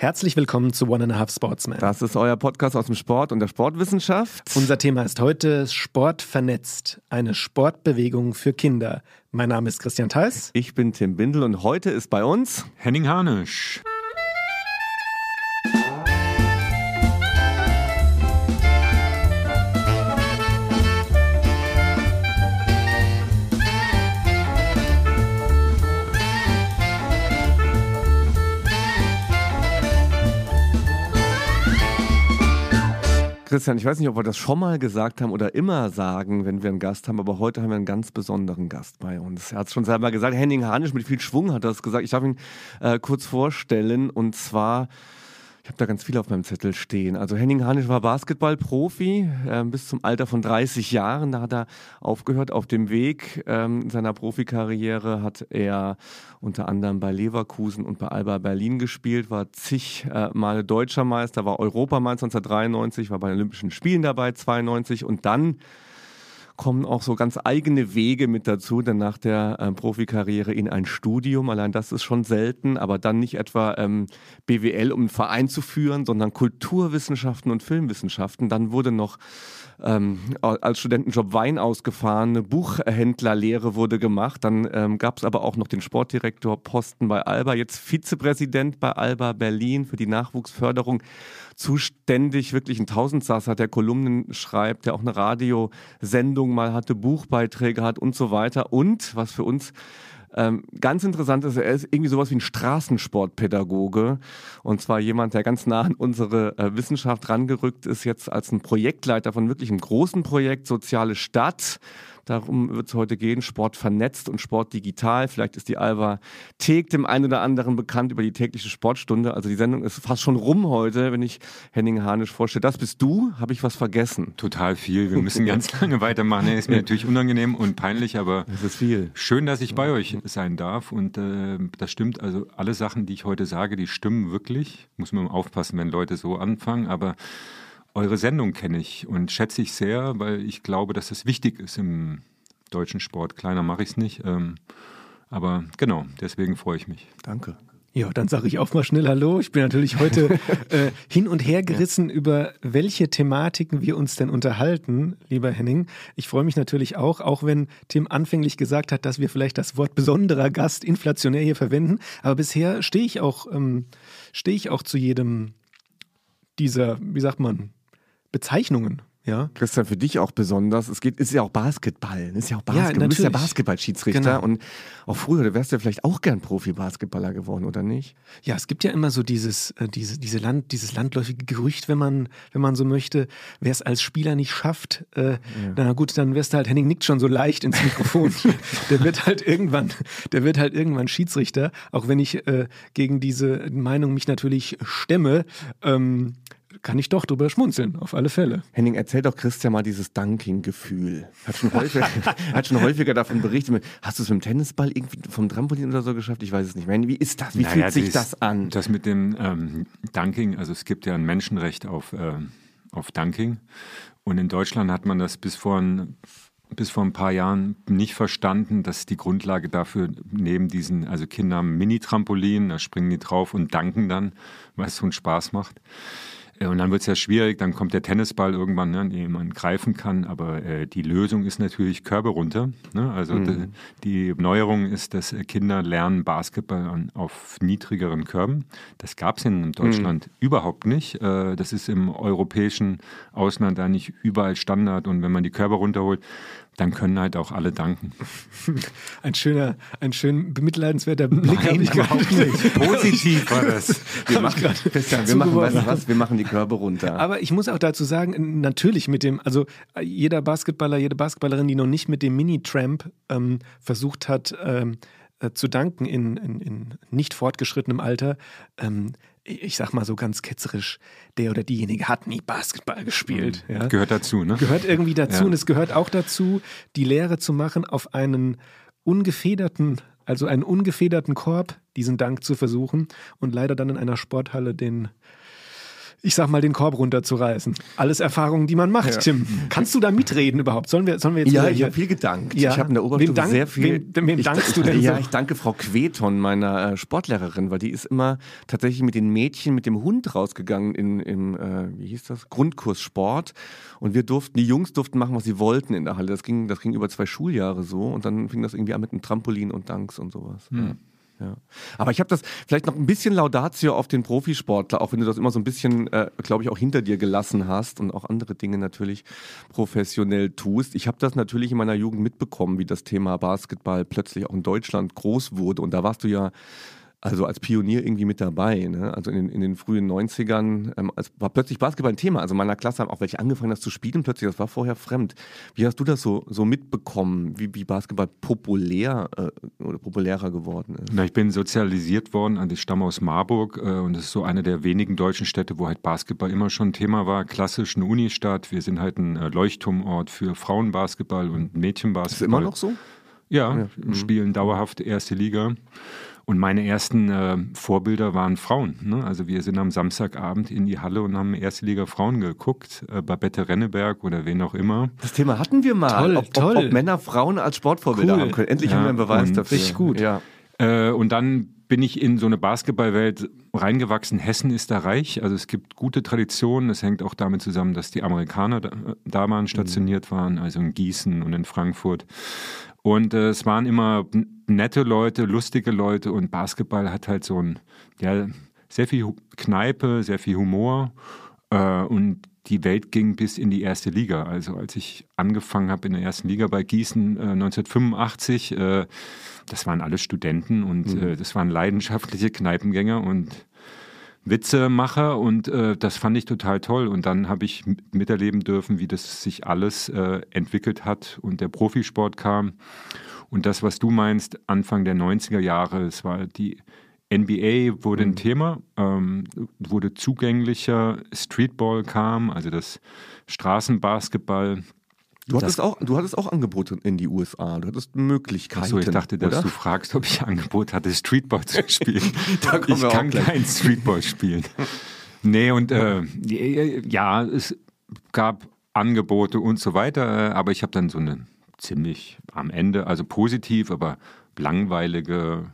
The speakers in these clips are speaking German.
Herzlich willkommen zu One and a Half Sportsman. Das ist euer Podcast aus dem Sport und der Sportwissenschaft. Unser Thema ist heute Sport vernetzt, eine Sportbewegung für Kinder. Mein Name ist Christian Theis. Ich bin Tim Bindel und heute ist bei uns Henning Harnisch. Christian, ich weiß nicht, ob wir das schon mal gesagt haben oder immer sagen, wenn wir einen Gast haben, aber heute haben wir einen ganz besonderen Gast bei uns. Er hat es schon selber gesagt, Henning Hanisch mit viel Schwung hat das gesagt. Ich darf ihn äh, kurz vorstellen und zwar ich habe da ganz viel auf meinem Zettel stehen. Also Henning Hanisch war Basketballprofi äh, bis zum Alter von 30 Jahren. Da hat er aufgehört. Auf dem Weg ähm, seiner Profikarriere hat er unter anderem bei Leverkusen und bei Alba Berlin gespielt, war zig äh, Male Deutscher Meister, war Europameister 1993, war bei den Olympischen Spielen dabei 92 und dann kommen auch so ganz eigene Wege mit dazu, denn nach der ähm, Profikarriere in ein Studium, allein das ist schon selten, aber dann nicht etwa ähm, BWL, um einen Verein zu führen, sondern Kulturwissenschaften und Filmwissenschaften. Dann wurde noch ähm, als Studentenjob Wein ausgefahren, eine Buchhändlerlehre wurde gemacht, dann ähm, gab es aber auch noch den Sportdirektorposten bei Alba, jetzt Vizepräsident bei Alba Berlin für die Nachwuchsförderung zuständig, wirklich ein Tausendsasser, der Kolumnen schreibt, der auch eine Radiosendung mal hatte, Buchbeiträge hat und so weiter. Und was für uns ähm, ganz interessant ist, er ist irgendwie sowas wie ein Straßensportpädagoge und zwar jemand, der ganz nah an unsere äh, Wissenschaft rangerückt ist, jetzt als ein Projektleiter von wirklich einem großen Projekt Soziale Stadt. Darum wird es heute gehen, Sport vernetzt und Sport digital. Vielleicht ist die Alba Thek dem einen oder anderen bekannt über die tägliche Sportstunde. Also die Sendung ist fast schon rum heute, wenn ich Henning Hanisch vorstelle. Das bist du. Habe ich was vergessen? Total viel. Wir müssen ganz lange weitermachen. Ist mir natürlich unangenehm und peinlich, aber es ist viel. schön, dass ich bei euch sein darf. Und äh, das stimmt. Also alle Sachen, die ich heute sage, die stimmen wirklich. Muss man aufpassen, wenn Leute so anfangen. Aber eure Sendung kenne ich und schätze ich sehr, weil ich glaube, dass das wichtig ist im deutschen Sport. Kleiner mache ich es nicht. Ähm, aber genau, deswegen freue ich mich. Danke. Ja, dann sage ich auch mal schnell Hallo. Ich bin natürlich heute äh, hin und her gerissen, ja. über welche Thematiken wir uns denn unterhalten, lieber Henning. Ich freue mich natürlich auch, auch wenn Tim anfänglich gesagt hat, dass wir vielleicht das Wort besonderer Gast inflationär hier verwenden. Aber bisher stehe ich auch, ähm, stehe ich auch zu jedem dieser, wie sagt man, Bezeichnungen. Ja. Christian, für dich auch besonders. Es geht, ist ja auch Basketball. Ist ja auch Basketball. Ja, du bist ja Basketballschiedsrichter genau. und auch früher, du wärst ja vielleicht auch gern Profi-Basketballer geworden, oder nicht? Ja, es gibt ja immer so dieses, äh, diese, diese Land, dieses landläufige Gerücht, wenn man, wenn man so möchte, wer es als Spieler nicht schafft, äh, ja. na gut, dann wirst du halt, Henning nickt schon so leicht ins Mikrofon. der wird halt irgendwann, der wird halt irgendwann Schiedsrichter, auch wenn ich äh, gegen diese Meinung mich natürlich stemme. Ähm, kann ich doch drüber schmunzeln, auf alle Fälle. Henning, erzähl doch Christian mal dieses Dunking-Gefühl. Hat schon, häufig, hat schon häufiger davon berichtet. Hast du es mit dem Tennisball irgendwie vom Trampolin oder so geschafft? Ich weiß es nicht mehr. Wie ist das? Wie naja, fühlt sich das, das an? Das mit dem ähm, Dunking, also es gibt ja ein Menschenrecht auf, äh, auf Dunking. Und in Deutschland hat man das bis vor ein bis vor ein paar Jahren nicht verstanden, dass die Grundlage dafür neben diesen, also Kinder haben Mini-Trampolin, da springen die drauf und danken dann, weil es so einen Spaß macht. Und dann wird es ja schwierig, dann kommt der Tennisball irgendwann, ne, den man greifen kann. Aber äh, die Lösung ist natürlich Körbe runter. Ne? Also mhm. die, die, Neuerung ist, dass Kinder lernen Basketball an, auf niedrigeren Körben. Das gab es in Deutschland mhm. überhaupt nicht. Äh, das ist im europäischen Ausland da nicht überall Standard. Und wenn man die Körbe runterholt, dann können halt auch alle danken. Ein schöner, ein schön bemitleidenswerter Blick habe ich überhaupt nicht. Positiv war das. Wir machen, Christian, wir machen, weißt du was? Wir machen die Körbe runter. Aber ich muss auch dazu sagen, natürlich mit dem, also jeder Basketballer, jede Basketballerin, die noch nicht mit dem Mini-Tramp ähm, versucht hat, ähm, äh, zu danken in, in, in, nicht fortgeschrittenem Alter, ähm, ich sag mal so ganz ketzerisch, der oder diejenige hat nie Basketball gespielt. Mhm. Ja. Gehört dazu, ne? Gehört irgendwie dazu. Ja. Und es gehört auch dazu, die Lehre zu machen, auf einen ungefederten, also einen ungefederten Korb, diesen Dank zu versuchen und leider dann in einer Sporthalle den ich sag mal, den Korb runterzureißen. Alles Erfahrungen, die man macht, ja. Tim. Kannst du da mitreden überhaupt? Sollen wir, sollen wir jetzt Ja, ich habe viel gedankt. Ja. Ich habe in der Oberstufe dank, sehr viel. Wem, wem dankst ich, du denn Ja, so? ich danke Frau Queton, meiner äh, Sportlehrerin, weil die ist immer tatsächlich mit den Mädchen mit dem Hund rausgegangen in, im, äh, wie hieß das, Grundkurs Sport. Und wir durften, die Jungs durften machen, was sie wollten in der Halle. Das ging, das ging über zwei Schuljahre so. Und dann fing das irgendwie an mit einem Trampolin und Danks und sowas. Hm. Ja. Aber ich habe das vielleicht noch ein bisschen Laudatio auf den Profisportler, auch wenn du das immer so ein bisschen, äh, glaube ich, auch hinter dir gelassen hast und auch andere Dinge natürlich professionell tust. Ich habe das natürlich in meiner Jugend mitbekommen, wie das Thema Basketball plötzlich auch in Deutschland groß wurde. Und da warst du ja also als Pionier irgendwie mit dabei. Ne? Also in den, in den frühen 90ern ähm, war plötzlich Basketball ein Thema. Also in meiner Klasse haben auch welche angefangen, das zu spielen plötzlich. Das war vorher fremd. Wie hast du das so, so mitbekommen, wie, wie Basketball populär äh, oder populärer geworden ist? Na, ich bin sozialisiert worden. Also ich stamme aus Marburg äh, und das ist so eine der wenigen deutschen Städte, wo halt Basketball immer schon ein Thema war. Klassisch eine Unistadt. Wir sind halt ein äh, Leuchtturmort für Frauenbasketball und Mädchenbasketball. Ist immer noch so? Ja, ja. Mhm. spielen dauerhaft erste Liga. Und meine ersten äh, Vorbilder waren Frauen. Ne? Also wir sind am Samstagabend in die Halle und haben erste Liga Frauen geguckt, äh, Babette Renneberg oder wen auch immer. Das Thema hatten wir mal, toll, ob, toll. Ob, ob Männer Frauen als Sportvorbilder cool. haben können. Endlich ja, haben wir einen Beweis dafür. Richtig gut. Ja. Äh, und dann bin ich in so eine Basketballwelt reingewachsen. Hessen ist da reich, also es gibt gute Traditionen. Es hängt auch damit zusammen, dass die Amerikaner da, da waren, stationiert mhm. waren, also in Gießen und in Frankfurt. Und äh, es waren immer nette Leute, lustige Leute und Basketball hat halt so ein, ja, sehr viel Kneipe, sehr viel Humor äh, und die Welt ging bis in die erste Liga. Also als ich angefangen habe in der ersten Liga bei Gießen äh, 1985, äh, das waren alle Studenten und mhm. Äh, das waren leidenschaftliche Kneipengänger und Witzemacher und äh, das fand ich total toll. Und dann habe ich miterleben dürfen, wie das sich alles äh, entwickelt hat und der Profisport kam. Und das, was du meinst, Anfang der 90er Jahre, es war die NBA wurde ein mhm. Thema, ähm, wurde zugänglicher, Streetball kam, also das Straßenbasketball Du hattest, auch, du hattest auch Angebote in die USA, du hattest Möglichkeiten. Achso, ich dachte, dass oder? du fragst, ob ich Angebot hatte, Streetball zu spielen. ich kann kein Streetball spielen. nee, und äh, ja, es gab Angebote und so weiter, aber ich habe dann so eine ziemlich am Ende, also positiv, aber langweilige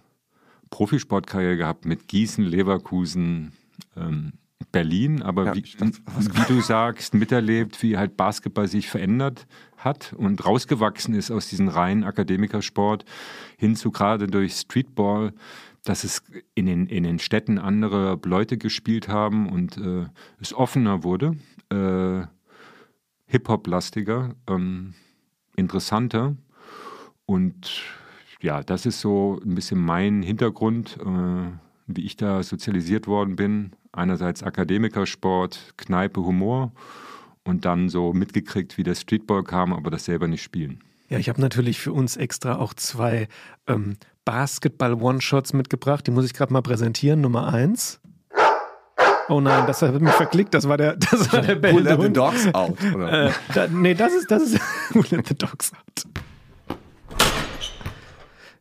Profisportkarriere gehabt mit Gießen, Leverkusen, ähm, Berlin, aber ja, wie, wie, du sagst, miterlebt, wie halt Basketball sich verändert hat und rausgewachsen ist aus diesem reinen Akademikersport hin zu gerade durch Streetball, dass es in den, in den Städten andere Leute gespielt haben und äh, es offener wurde, äh, Hip-Hop-lastiger, ähm, interessanter. Und ja, das ist so ein bisschen mein Hintergrund, äh, wie ich da sozialisiert worden bin einerseits Akademikersport, Kneipe, Humor und dann so mitgekriegt, wie der Streetball kam, aber das selber nicht spielen. Ja, ich habe natürlich für uns extra auch zwei ähm, Basketball-One-Shots mitgebracht. Die muss ich gerade mal präsentieren. Nummer eins. Oh nein, das hat mich verklickt. Das war der, das war der Pull the Dogs out. Oder? Äh, da, nee, das ist, das ist Pull the Dogs out.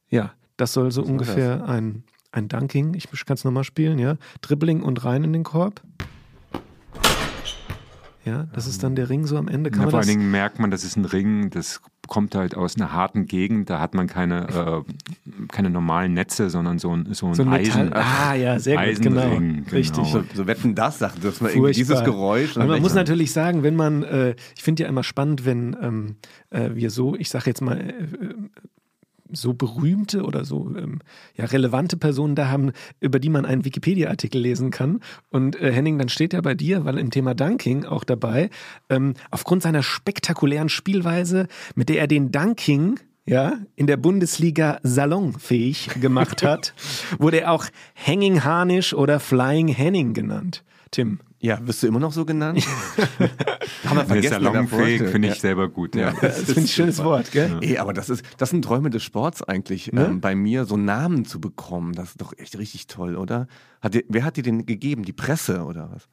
Ja, das soll so Was ungefähr ein ein Dunking, ich kann es nochmal spielen, ja. Dribbling und rein in den Korb. Ja, das ist dann der Ring so am Ende. Kann ja, man vor allen Dingen merkt man, das ist ein Ring, das kommt halt aus einer harten Gegend, da hat man keine, äh, keine normalen Netze, sondern so ein, so ein, so ein Eisen. Metall. Ah, ja, sehr gut, genau. genau. Richtig. So, so wetten das sagt, dass man irgendwie dieses Geräusch. man muss natürlich sagen, wenn man, äh, ich finde ja immer spannend, wenn ähm, äh, wir so, ich sage jetzt mal, äh, so berühmte oder so ähm, ja, relevante Personen da haben, über die man einen Wikipedia-Artikel lesen kann. Und äh, Henning, dann steht er bei dir, weil im Thema Dunking auch dabei, ähm, aufgrund seiner spektakulären Spielweise, mit der er den Dunking ja, in der Bundesliga salonfähig gemacht hat, wurde er auch Hanging Harnish oder Flying Henning genannt. Tim. Ja, wirst du immer noch so genannt? Haben wir vergessen. Salonfähig finde ich ja. selber gut. Ja. ja das, das finde ich ein schönes Wort, gell? Ja. Ey, aber das ist, das sind Träume des Sports eigentlich, ne? ähm, bei mir so Namen zu bekommen. Das ist doch echt richtig toll, oder? Hat dir, wer hat dir den gegeben? Die Presse oder was?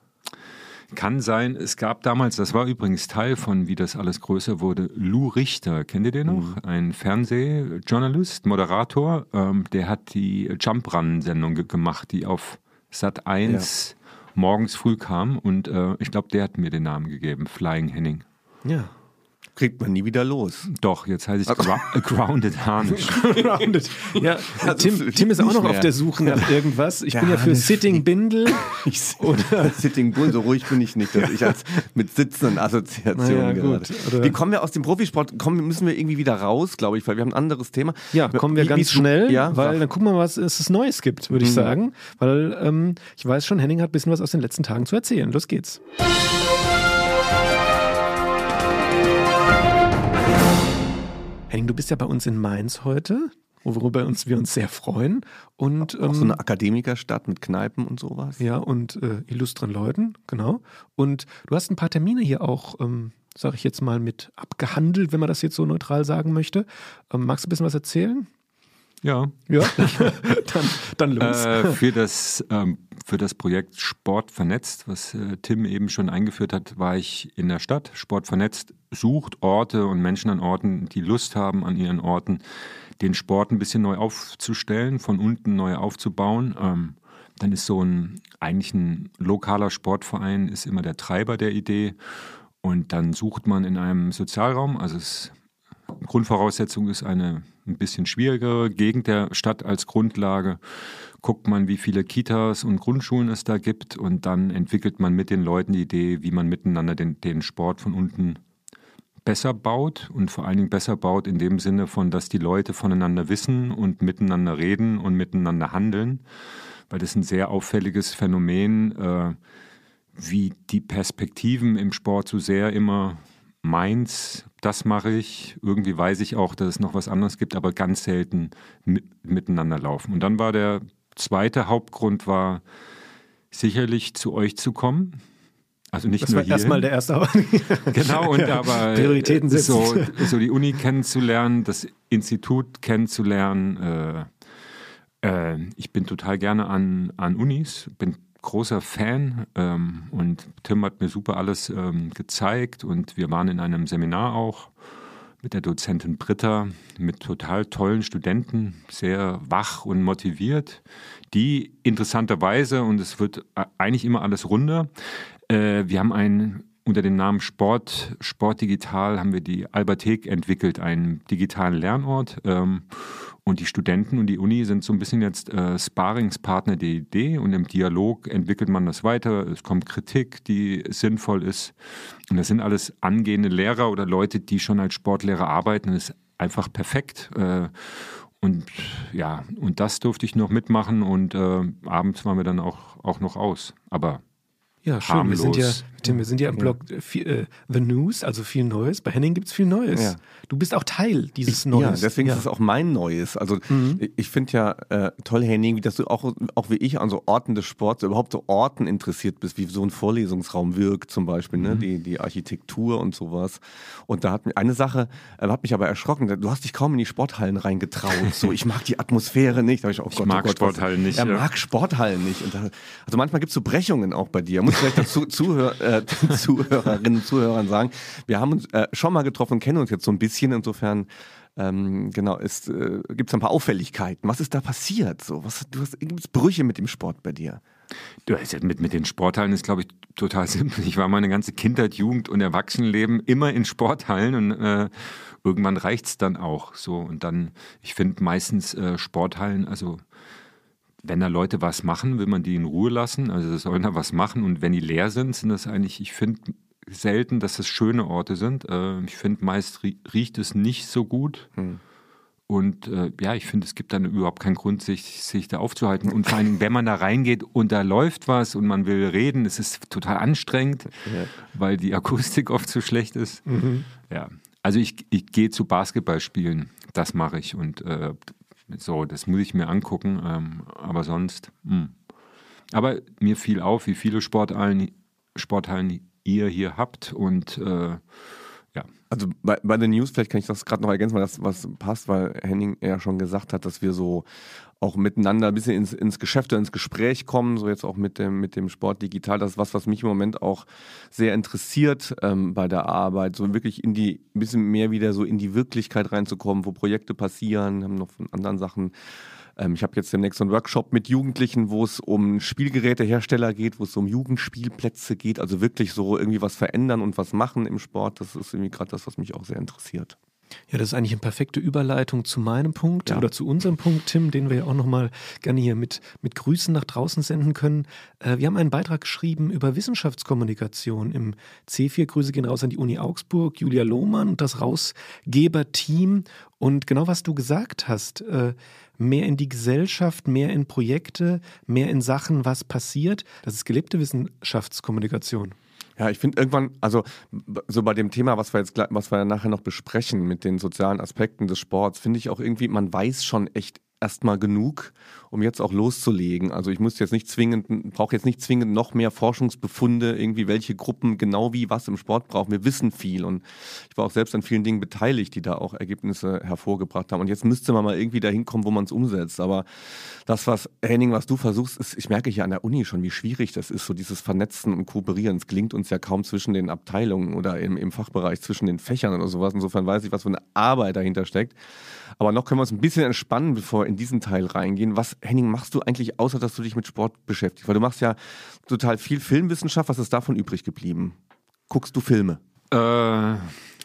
Kann sein. Es gab damals, das war übrigens Teil von, wie das alles größer wurde, Lou Richter. Kennt ihr den noch? Mhm. Ein Fernsehjournalist, Moderator. Ähm, der hat die Jump Run Sendung gemacht, die auf Sat 1 morgens früh kam und äh, ich glaube, der hat mir den Namen gegeben, Flying Henning. Ja. Kriegt man nie wieder los. Doch, jetzt heiße ich Gra Grounded Harnisch. Grounded. Ja, Tim, Tim ist auch noch auf der Suche nach irgendwas. Ich bin ja für Sitting Bindel. oder Sitting Bull, so ruhig bin ich nicht, dass ich als mit sitzenden Assoziationen naja, gerade. Oder wie kommen wir aus dem Profisport? Kommen, müssen wir irgendwie wieder raus, glaube ich, weil wir haben ein anderes Thema. Ja, kommen wir wie, ganz schnell, ja, weil dann gucken wir mal, was es Neues gibt, würde ich mhm. sagen. Weil ähm, ich weiß schon, Henning hat ein bisschen was aus den letzten Tagen zu erzählen. Los geht's. Henning, du bist ja bei uns in Mainz heute, worüber uns, wir uns sehr freuen. Und, auch, ähm, so eine Akademikerstadt mit Kneipen und sowas. Ja, und äh, illustren Leuten, genau. Und du hast ein paar Termine hier auch, ähm, sage ich jetzt mal, mit abgehandelt, wenn man das jetzt so neutral sagen möchte. Ähm, magst du ein bisschen was erzählen? Ja. Ja, dann, dann los. Äh, für, das, ähm, für das Projekt Sport vernetzt, was äh, Tim eben schon eingeführt hat, war ich in der Stadt. Sport vernetzt sucht Orte und Menschen an Orten, die Lust haben, an ihren Orten den Sport ein bisschen neu aufzustellen, von unten neu aufzubauen. Ähm, dann ist so ein eigentlich ein lokaler Sportverein ist immer der Treiber der Idee. Und dann sucht man in einem Sozialraum, also es, Grundvoraussetzung ist eine ein bisschen schwierigere Gegend der Stadt als Grundlage. Guckt man, wie viele Kitas und Grundschulen es da gibt und dann entwickelt man mit den Leuten die Idee, wie man miteinander den, den Sport von unten besser baut und vor allen Dingen besser baut in dem Sinne von, dass die Leute voneinander wissen und miteinander reden und miteinander handeln, weil das ein sehr auffälliges Phänomen, äh, wie die Perspektiven im Sport so sehr immer meins, das mache ich. Irgendwie weiß ich auch, dass es noch was anderes gibt, aber ganz selten mit, miteinander laufen. Und dann war der zweite Hauptgrund war sicherlich zu euch zu kommen. Also nicht das nur war erstmal der erste Genau, und ja, aber Prioritäten setzen. So, so die Uni kennenzulernen, das Institut kennenzulernen. Äh, äh, ich bin total gerne an, an Unis, bin großer Fan ähm, und Tim hat mir super alles ähm, gezeigt und wir waren in einem Seminar auch mit der Dozentin Britta, mit total tollen Studenten, sehr wach und motiviert, die interessanterweise, und es wird eigentlich immer alles runder, äh, wir haben ein unter dem Namen Sport, Sport Digital haben wir die Alberthek entwickelt, einen digitalen Lernort. Ähm, und die Studenten und die Uni sind so ein bisschen jetzt äh, Sparingspartner der Idee und im Dialog entwickelt man das weiter. Es kommt Kritik, die sinnvoll ist. Und das sind alles angehende Lehrer oder Leute, die schon als Sportlehrer arbeiten. Das ist einfach perfekt. Äh, und ja, und das durfte ich noch mitmachen und äh, abends waren wir dann auch, auch noch aus. Aber ja, schön. Harmlos. Wir sind ja, Tim, wir sind ja im Blog ja. Äh, The News, also viel Neues. Bei Henning gibt es viel Neues. Ja. Du bist auch Teil dieses ich, Neues. Ja, deswegen ja. ist es auch mein Neues. Also mhm. ich finde ja äh, toll, Henning, wie dass du auch, auch wie ich an so Orten des Sports, überhaupt so Orten interessiert bist, wie so ein Vorlesungsraum wirkt zum Beispiel, ne? Mhm. die, die Architektur und sowas. Und da hat mich eine Sache, äh, hat mich aber erschrocken. Du hast dich kaum in die Sporthallen reingetraut. so, ich mag die Atmosphäre nicht. Da ich, oh Gott, ich mag oh Gott, Sporthallen was, nicht. Er ja. mag Sporthallen nicht. Da, also manchmal gibt es so Brechungen auch bei dir. Vielleicht dazu Zuhör, äh, Zuhörerinnen und Zuhörern sagen, wir haben uns äh, schon mal getroffen kennen uns jetzt so ein bisschen. Insofern ähm, genau, es äh, gibt ein paar Auffälligkeiten. Was ist da passiert? So, was, du es Brüche mit dem Sport bei dir? Du, mit, mit den Sporthallen ist, glaube ich, total simpel. Ich war meine ganze Kindheit, Jugend und Erwachsenenleben immer in Sporthallen und äh, irgendwann reicht's dann auch. So und dann, ich finde meistens äh, Sporthallen, also wenn da Leute was machen, will man die in Ruhe lassen. Also sollen da was machen. Und wenn die leer sind, sind das eigentlich, ich finde selten, dass das schöne Orte sind. Äh, ich finde, meist riecht es nicht so gut. Hm. Und äh, ja, ich finde, es gibt dann überhaupt keinen Grund, sich, sich da aufzuhalten. Und vor allem, wenn man da reingeht und da läuft was und man will reden, es ist total anstrengend, ja. weil die Akustik oft so schlecht ist. Mhm. Ja, also ich, ich gehe zu Basketballspielen, das mache ich. Und äh, so, das muss ich mir angucken, ähm, aber sonst. Mh. Hm. Aber mir fiel auf, wie viele Sporthallen, Sporthallen ihr hier habt und äh, ja. Also bei, bei den News, vielleicht kann ich das gerade noch ergänzen, weil das was passt, weil Henning ja schon gesagt hat, dass wir so auch miteinander ein bisschen ins, ins Geschäft oder ins Gespräch kommen, so jetzt auch mit dem, mit dem Sport digital. Das ist was, was mich im Moment auch sehr interessiert ähm, bei der Arbeit, so wirklich in die, ein bisschen mehr wieder so in die Wirklichkeit reinzukommen, wo Projekte passieren, haben noch von anderen Sachen Ähm, ich habe jetzt demnächst einen Workshop mit Jugendlichen, wo es um Spielgerätehersteller geht, wo es um Jugendspielplätze geht, also wirklich so irgendwie was verändern und was machen im Sport. Das ist irgendwie gerade das, was mich auch sehr interessiert. Ja, das ist eigentlich eine perfekte Überleitung zu meinem Punkt Ja. oder zu unserem Punkt, Tim, den wir ja auch nochmal gerne hier mit, mit Grüßen nach draußen senden können. Äh, wir haben einen Beitrag geschrieben über Wissenschaftskommunikation im C4. Grüße gehen raus an die Uni Augsburg, Julia Lohmann und das Rausgeberteam. Und genau was du gesagt hast, äh, mehr in die Gesellschaft, mehr in Projekte, mehr in Sachen, was passiert, das ist gelebte Wissenschaftskommunikation. Ja, ich finde irgendwann, also so bei dem Thema, was wir jetzt, was wir nachher noch besprechen mit den sozialen Aspekten des Sports, finde ich auch irgendwie, man weiß schon echt erstmal genug, um jetzt auch loszulegen. Also ich muss jetzt nicht zwingend, brauche jetzt nicht zwingend noch mehr Forschungsbefunde, irgendwie welche Gruppen genau wie was im Sport brauchen. Wir wissen viel und ich war auch selbst an vielen Dingen beteiligt, die da auch Ergebnisse hervorgebracht haben. Und jetzt müsste man mal irgendwie dahin kommen, wo man es umsetzt. Aber das, was Henning, was du versuchst, ist, ich merke hier an der Uni schon, wie schwierig das ist, so dieses Vernetzen und Kooperieren. Es gelingt uns ja kaum zwischen den Abteilungen oder im, im Fachbereich zwischen den Fächern oder sowas. Insofern weiß ich, was für eine Arbeit dahinter steckt. Aber noch können wir uns ein bisschen entspannen, bevor in diesen Teil reingehen. Was, Henning, machst du eigentlich, außer dass du dich mit Sport beschäftigst? Weil du machst ja total viel Filmwissenschaft. Was ist davon übrig geblieben? Guckst du Filme? Äh,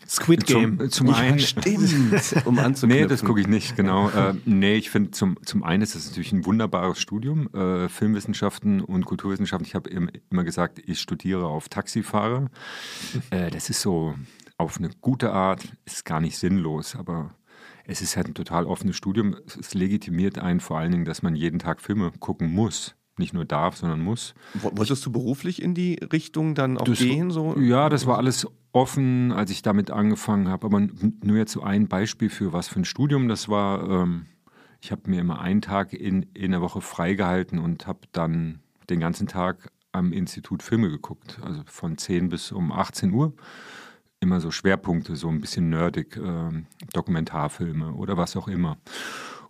Squid Game. Zum, zum einen. stimmt. Um anzuknüpfen. Nee, das gucke ich nicht, genau. äh, nee, ich finde, zum, zum einen ist es natürlich ein wunderbares Studium, äh, Filmwissenschaften und Kulturwissenschaften. Ich habe im- immer gesagt, ich studiere auf Taxifahrer. Äh, das ist so auf eine gute Art, ist gar nicht sinnlos, aber es ist halt ein total offenes Studium. Es legitimiert einen vor allen Dingen, dass man jeden Tag Filme gucken muss. Nicht nur darf, sondern muss. Wo- Wolltest du beruflich in die Richtung dann auch Das- gehen? So? Ja, das war alles offen, als ich damit angefangen habe. Aber nur jetzt so ein Beispiel für was für ein Studium. Das war, ähm, ich habe mir immer einen Tag in, in der Woche freigehalten und habe dann den ganzen Tag am Institut Filme geguckt. Also von 10 bis um 18 Uhr. Immer so Schwerpunkte, so ein bisschen nerdig, ähm, Dokumentarfilme oder was auch immer.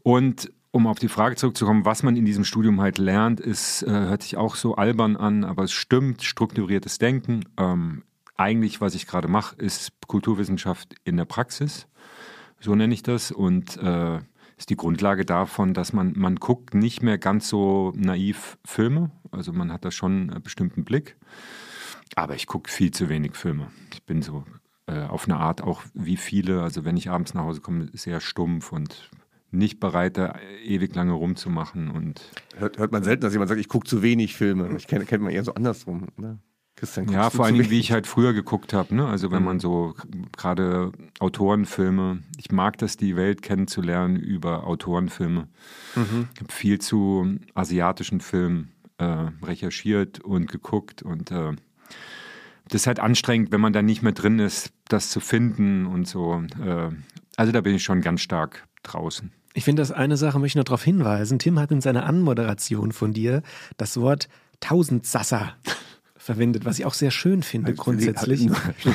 Und um auf die Frage zurückzukommen, was man in diesem Studium halt lernt, ist, äh, hört sich auch so albern an, aber es stimmt, strukturiertes Denken. Ähm, eigentlich, was ich gerade mache, ist Kulturwissenschaft in der Praxis. So nenne ich das. Und äh, ist die Grundlage davon, dass man, man guckt nicht mehr ganz so naiv Filme. Also man hat da schon einen bestimmten Blick. Aber ich gucke viel zu wenig Filme. Ich bin so äh, auf eine Art auch wie viele, also wenn ich abends nach Hause komme, sehr stumpf und nicht bereit, da ewig lange rumzumachen. Und Hört, hört man selten, dass jemand sagt, ich gucke zu wenig Filme. Ich kenne kennt man eher so andersrum. Ne? Christian, ja, vor allen Dingen, wie ich halt früher geguckt habe. Ne? Also wenn man so gerade Autorenfilme, ich mag das, die Welt kennenzulernen über Autorenfilme. Ich habe viel zu asiatischen Filmen äh, recherchiert und geguckt und äh, das ist halt anstrengend, wenn man da nicht mehr drin ist, das zu finden und so. Äh, also da bin ich schon ganz stark draußen. Ich finde, das eine Sache möchte ich noch darauf hinweisen. Tim hat in seiner Anmoderation von dir das Wort Tausendsasser verwendet, was ich auch sehr schön finde grundsätzlich.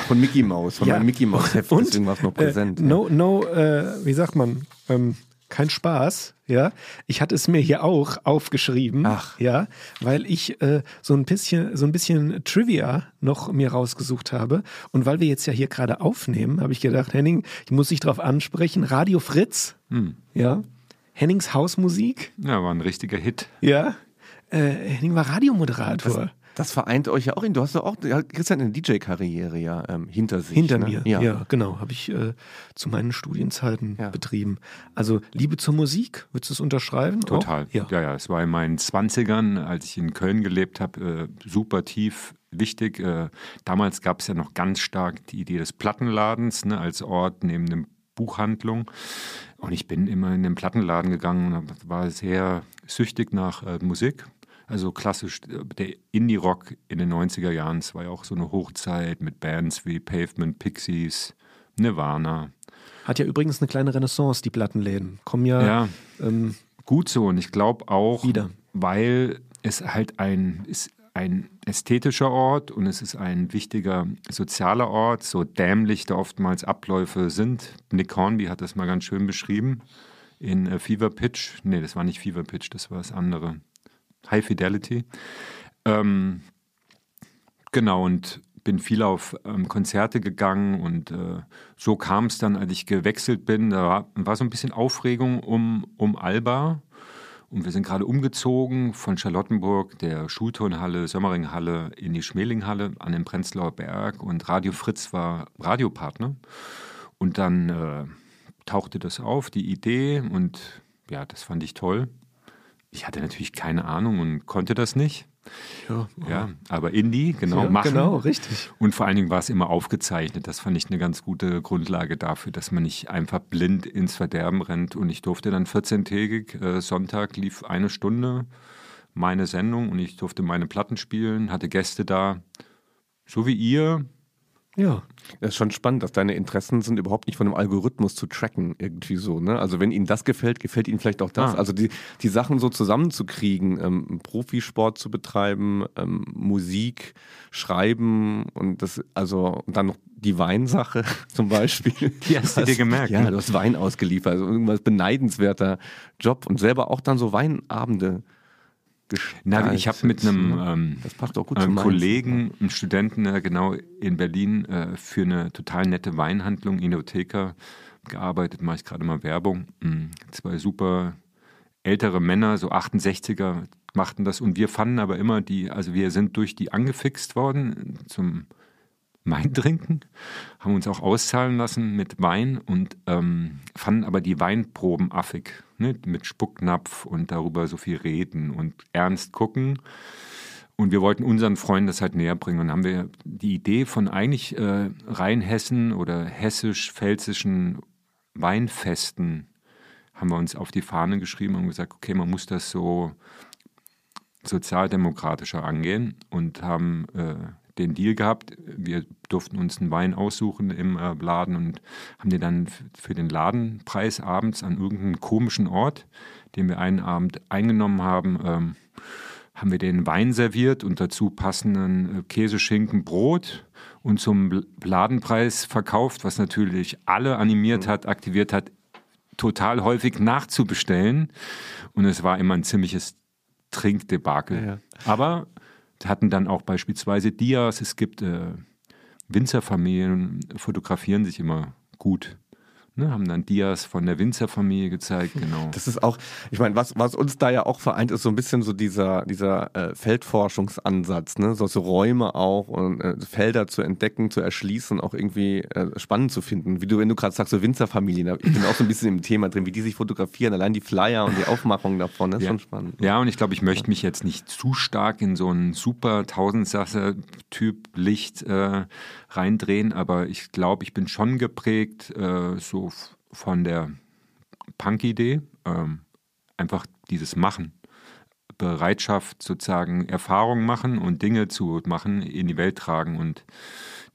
Von Mickey Mouse, von Ja. meinem Mickey Mouse Heft, Und, deswegen war es noch präsent. Äh, no, no, äh, wie sagt man? Ähm, kein Spaß, ja. Ich hatte es mir hier auch aufgeschrieben, Ach. ja, weil ich äh, so ein bisschen, so ein bisschen Trivia noch mir rausgesucht habe und weil wir jetzt ja hier gerade aufnehmen, habe ich gedacht, Henning, ich muss dich darauf ansprechen. Radio Fritz, Hm. ja. Hennings Hausmusik, Ja, war ein richtiger Hit. ja. Äh, Henning war Radiomoderator. Das vereint euch ja auch. Du hast ja auch, ja, Christian, eine DJ-Karriere ja ähm, hinter sich. Hinter ne? mir, ja, genau, habe ich äh, zu meinen Studienzeiten Ja. betrieben. Also Liebe zur Musik, würdest du es unterschreiben? Total. Auch? Ja. ja, ja. Es war in meinen 20ern, als ich in Köln gelebt habe, äh, super tief wichtig. Äh, damals gab es ja noch ganz stark die Idee des Plattenladens ne, als Ort neben der Buchhandlung. Und ich bin immer in den Plattenladen gegangen und war sehr süchtig nach äh, Musik. Also klassisch äh, der Indie-Rock in den 90er Jahren. Es war ja auch so eine Hochzeit mit Bands wie Pavement, Pixies, Nirvana. Hat ja übrigens eine kleine Renaissance, die Plattenläden. Kommen ja, Ja, Ähm, gut so. Und ich glaube auch, Wieder. weil es halt ein, ist ein ästhetischer Ort und es ist ein wichtiger sozialer Ort, so dämlich da oftmals Abläufe sind. Nick Hornby hat das mal ganz schön beschrieben in äh, Fever Pitch. Nee, das war nicht Fever Pitch, das war das andere. High Fidelity. Ähm, genau, und bin viel auf ähm, Konzerte gegangen und äh, so kam es dann, als ich gewechselt bin, da war, war so ein bisschen Aufregung um, um Alba. Und wir sind gerade umgezogen von Charlottenburg, der Schulturnhalle, Sömmeringhalle in die Schmelinghalle an den Prenzlauer Berg und Radio Fritz war Radiopartner. Und dann äh, tauchte das auf, die Idee und ja, das fand ich toll. Ich hatte natürlich keine Ahnung und konnte das nicht. Ja, ja aber Indie, genau, ja, machen. Genau, richtig. Und vor allen Dingen war es immer aufgezeichnet. Das fand ich eine ganz gute Grundlage dafür, dass man nicht einfach blind ins Verderben rennt. Und ich durfte dann 14-tägig, äh, Sonntag lief eine Stunde meine Sendung und ich durfte meine Platten spielen, hatte Gäste da, so wie ihr, ja. Das ist schon spannend, dass deine Interessen sind überhaupt nicht von einem Algorithmus zu tracken, irgendwie so. Ne? Also wenn Ihnen das gefällt, gefällt Ihnen vielleicht auch das. Ah. Also die, die Sachen so zusammenzukriegen, ähm, Profisport zu betreiben, ähm, Musik, Schreiben und das, also und dann noch die Weinsache zum Beispiel. Die hast du dir gemerkt. Ja, ne? du hast Wein ausgeliefert, also irgendwas beneidenswerter Job und selber auch dann so Weinabende na, ich habe mit einem, ähm, einem Kollegen, einem Studenten äh, genau in Berlin äh, für eine total nette Weinhandlung, Inotheka, gearbeitet, mache ich gerade mal Werbung. Mhm. Zwei super ältere Männer, so 68er, machten das und wir fanden aber immer die, also wir sind durch die angefixt worden zum Wein trinken, haben uns auch auszahlen lassen mit Wein und ähm, fanden aber die Weinproben affig, ne? mit Spucknapf und darüber so viel reden und ernst gucken. Und wir wollten unseren Freunden das halt näher bringen. Und haben wir die Idee von eigentlich äh, Rheinhessen oder hessisch-pfälzischen Weinfesten haben wir uns auf die Fahne geschrieben und gesagt, okay, man muss das so sozialdemokratischer angehen und haben äh, den Deal gehabt. Wir durften uns einen Wein aussuchen im äh, Laden und haben den dann für den Ladenpreis abends an irgendeinem komischen Ort, den wir einen Abend eingenommen haben, ähm, haben wir den Wein serviert und dazu passenden äh, Käse, Schinken, Brot und zum Ladenpreis verkauft, was natürlich alle animiert hat, aktiviert hat, total häufig nachzubestellen. Und es war immer ein ziemliches Trinkdebakel. Ja, ja. Aber hatten dann auch beispielsweise Dias. Es gibt äh, Winzerfamilien, fotografieren sich immer gut. Ne, haben dann Dias von der Winzerfamilie gezeigt, genau. Das ist auch, ich meine, was, was uns da ja auch vereint, ist so ein bisschen so dieser, dieser äh, Feldforschungsansatz, ne? So, so Räume auch und äh, Felder zu entdecken, zu erschließen, auch irgendwie äh, spannend zu finden. Wie du, wenn du gerade sagst, so Winzerfamilien, ich bin auch so ein bisschen im Thema drin, wie die sich fotografieren, allein die Flyer und die Aufmachung davon, das ist ja. schon spannend. Ja, und ich glaube, ich möchte mich jetzt nicht zu stark in so einen super Tausendsasser-Typ Licht äh, reindrehen, aber ich glaube, ich bin schon geprägt äh, so von der Punk-Idee, ähm, einfach dieses Machen. Bereitschaft sozusagen Erfahrungen machen und Dinge zu machen, in die Welt tragen und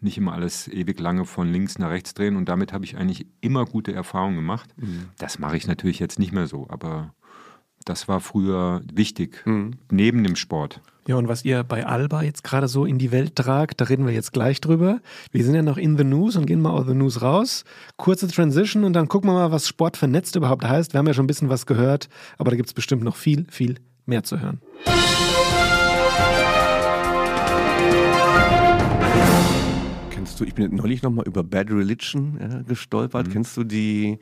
nicht immer alles ewig lange von links nach rechts drehen. Und damit habe ich eigentlich immer gute Erfahrungen gemacht. Mhm. Das mache ich natürlich jetzt nicht mehr so, aber das war früher wichtig, mhm. neben dem Sport. Ja, und was ihr bei Alba jetzt gerade so in die Welt tragt, da reden wir jetzt gleich drüber. Wir sind ja noch in the News und gehen mal aus the News raus. Kurze Transition und dann gucken wir mal, was Sport vernetzt überhaupt heißt. Wir haben ja schon ein bisschen was gehört, aber da gibt es bestimmt noch viel, viel mehr zu hören. Kennst du, ich bin neulich nochmal über Bad Religion äh, gestolpert. Mhm. Kennst du die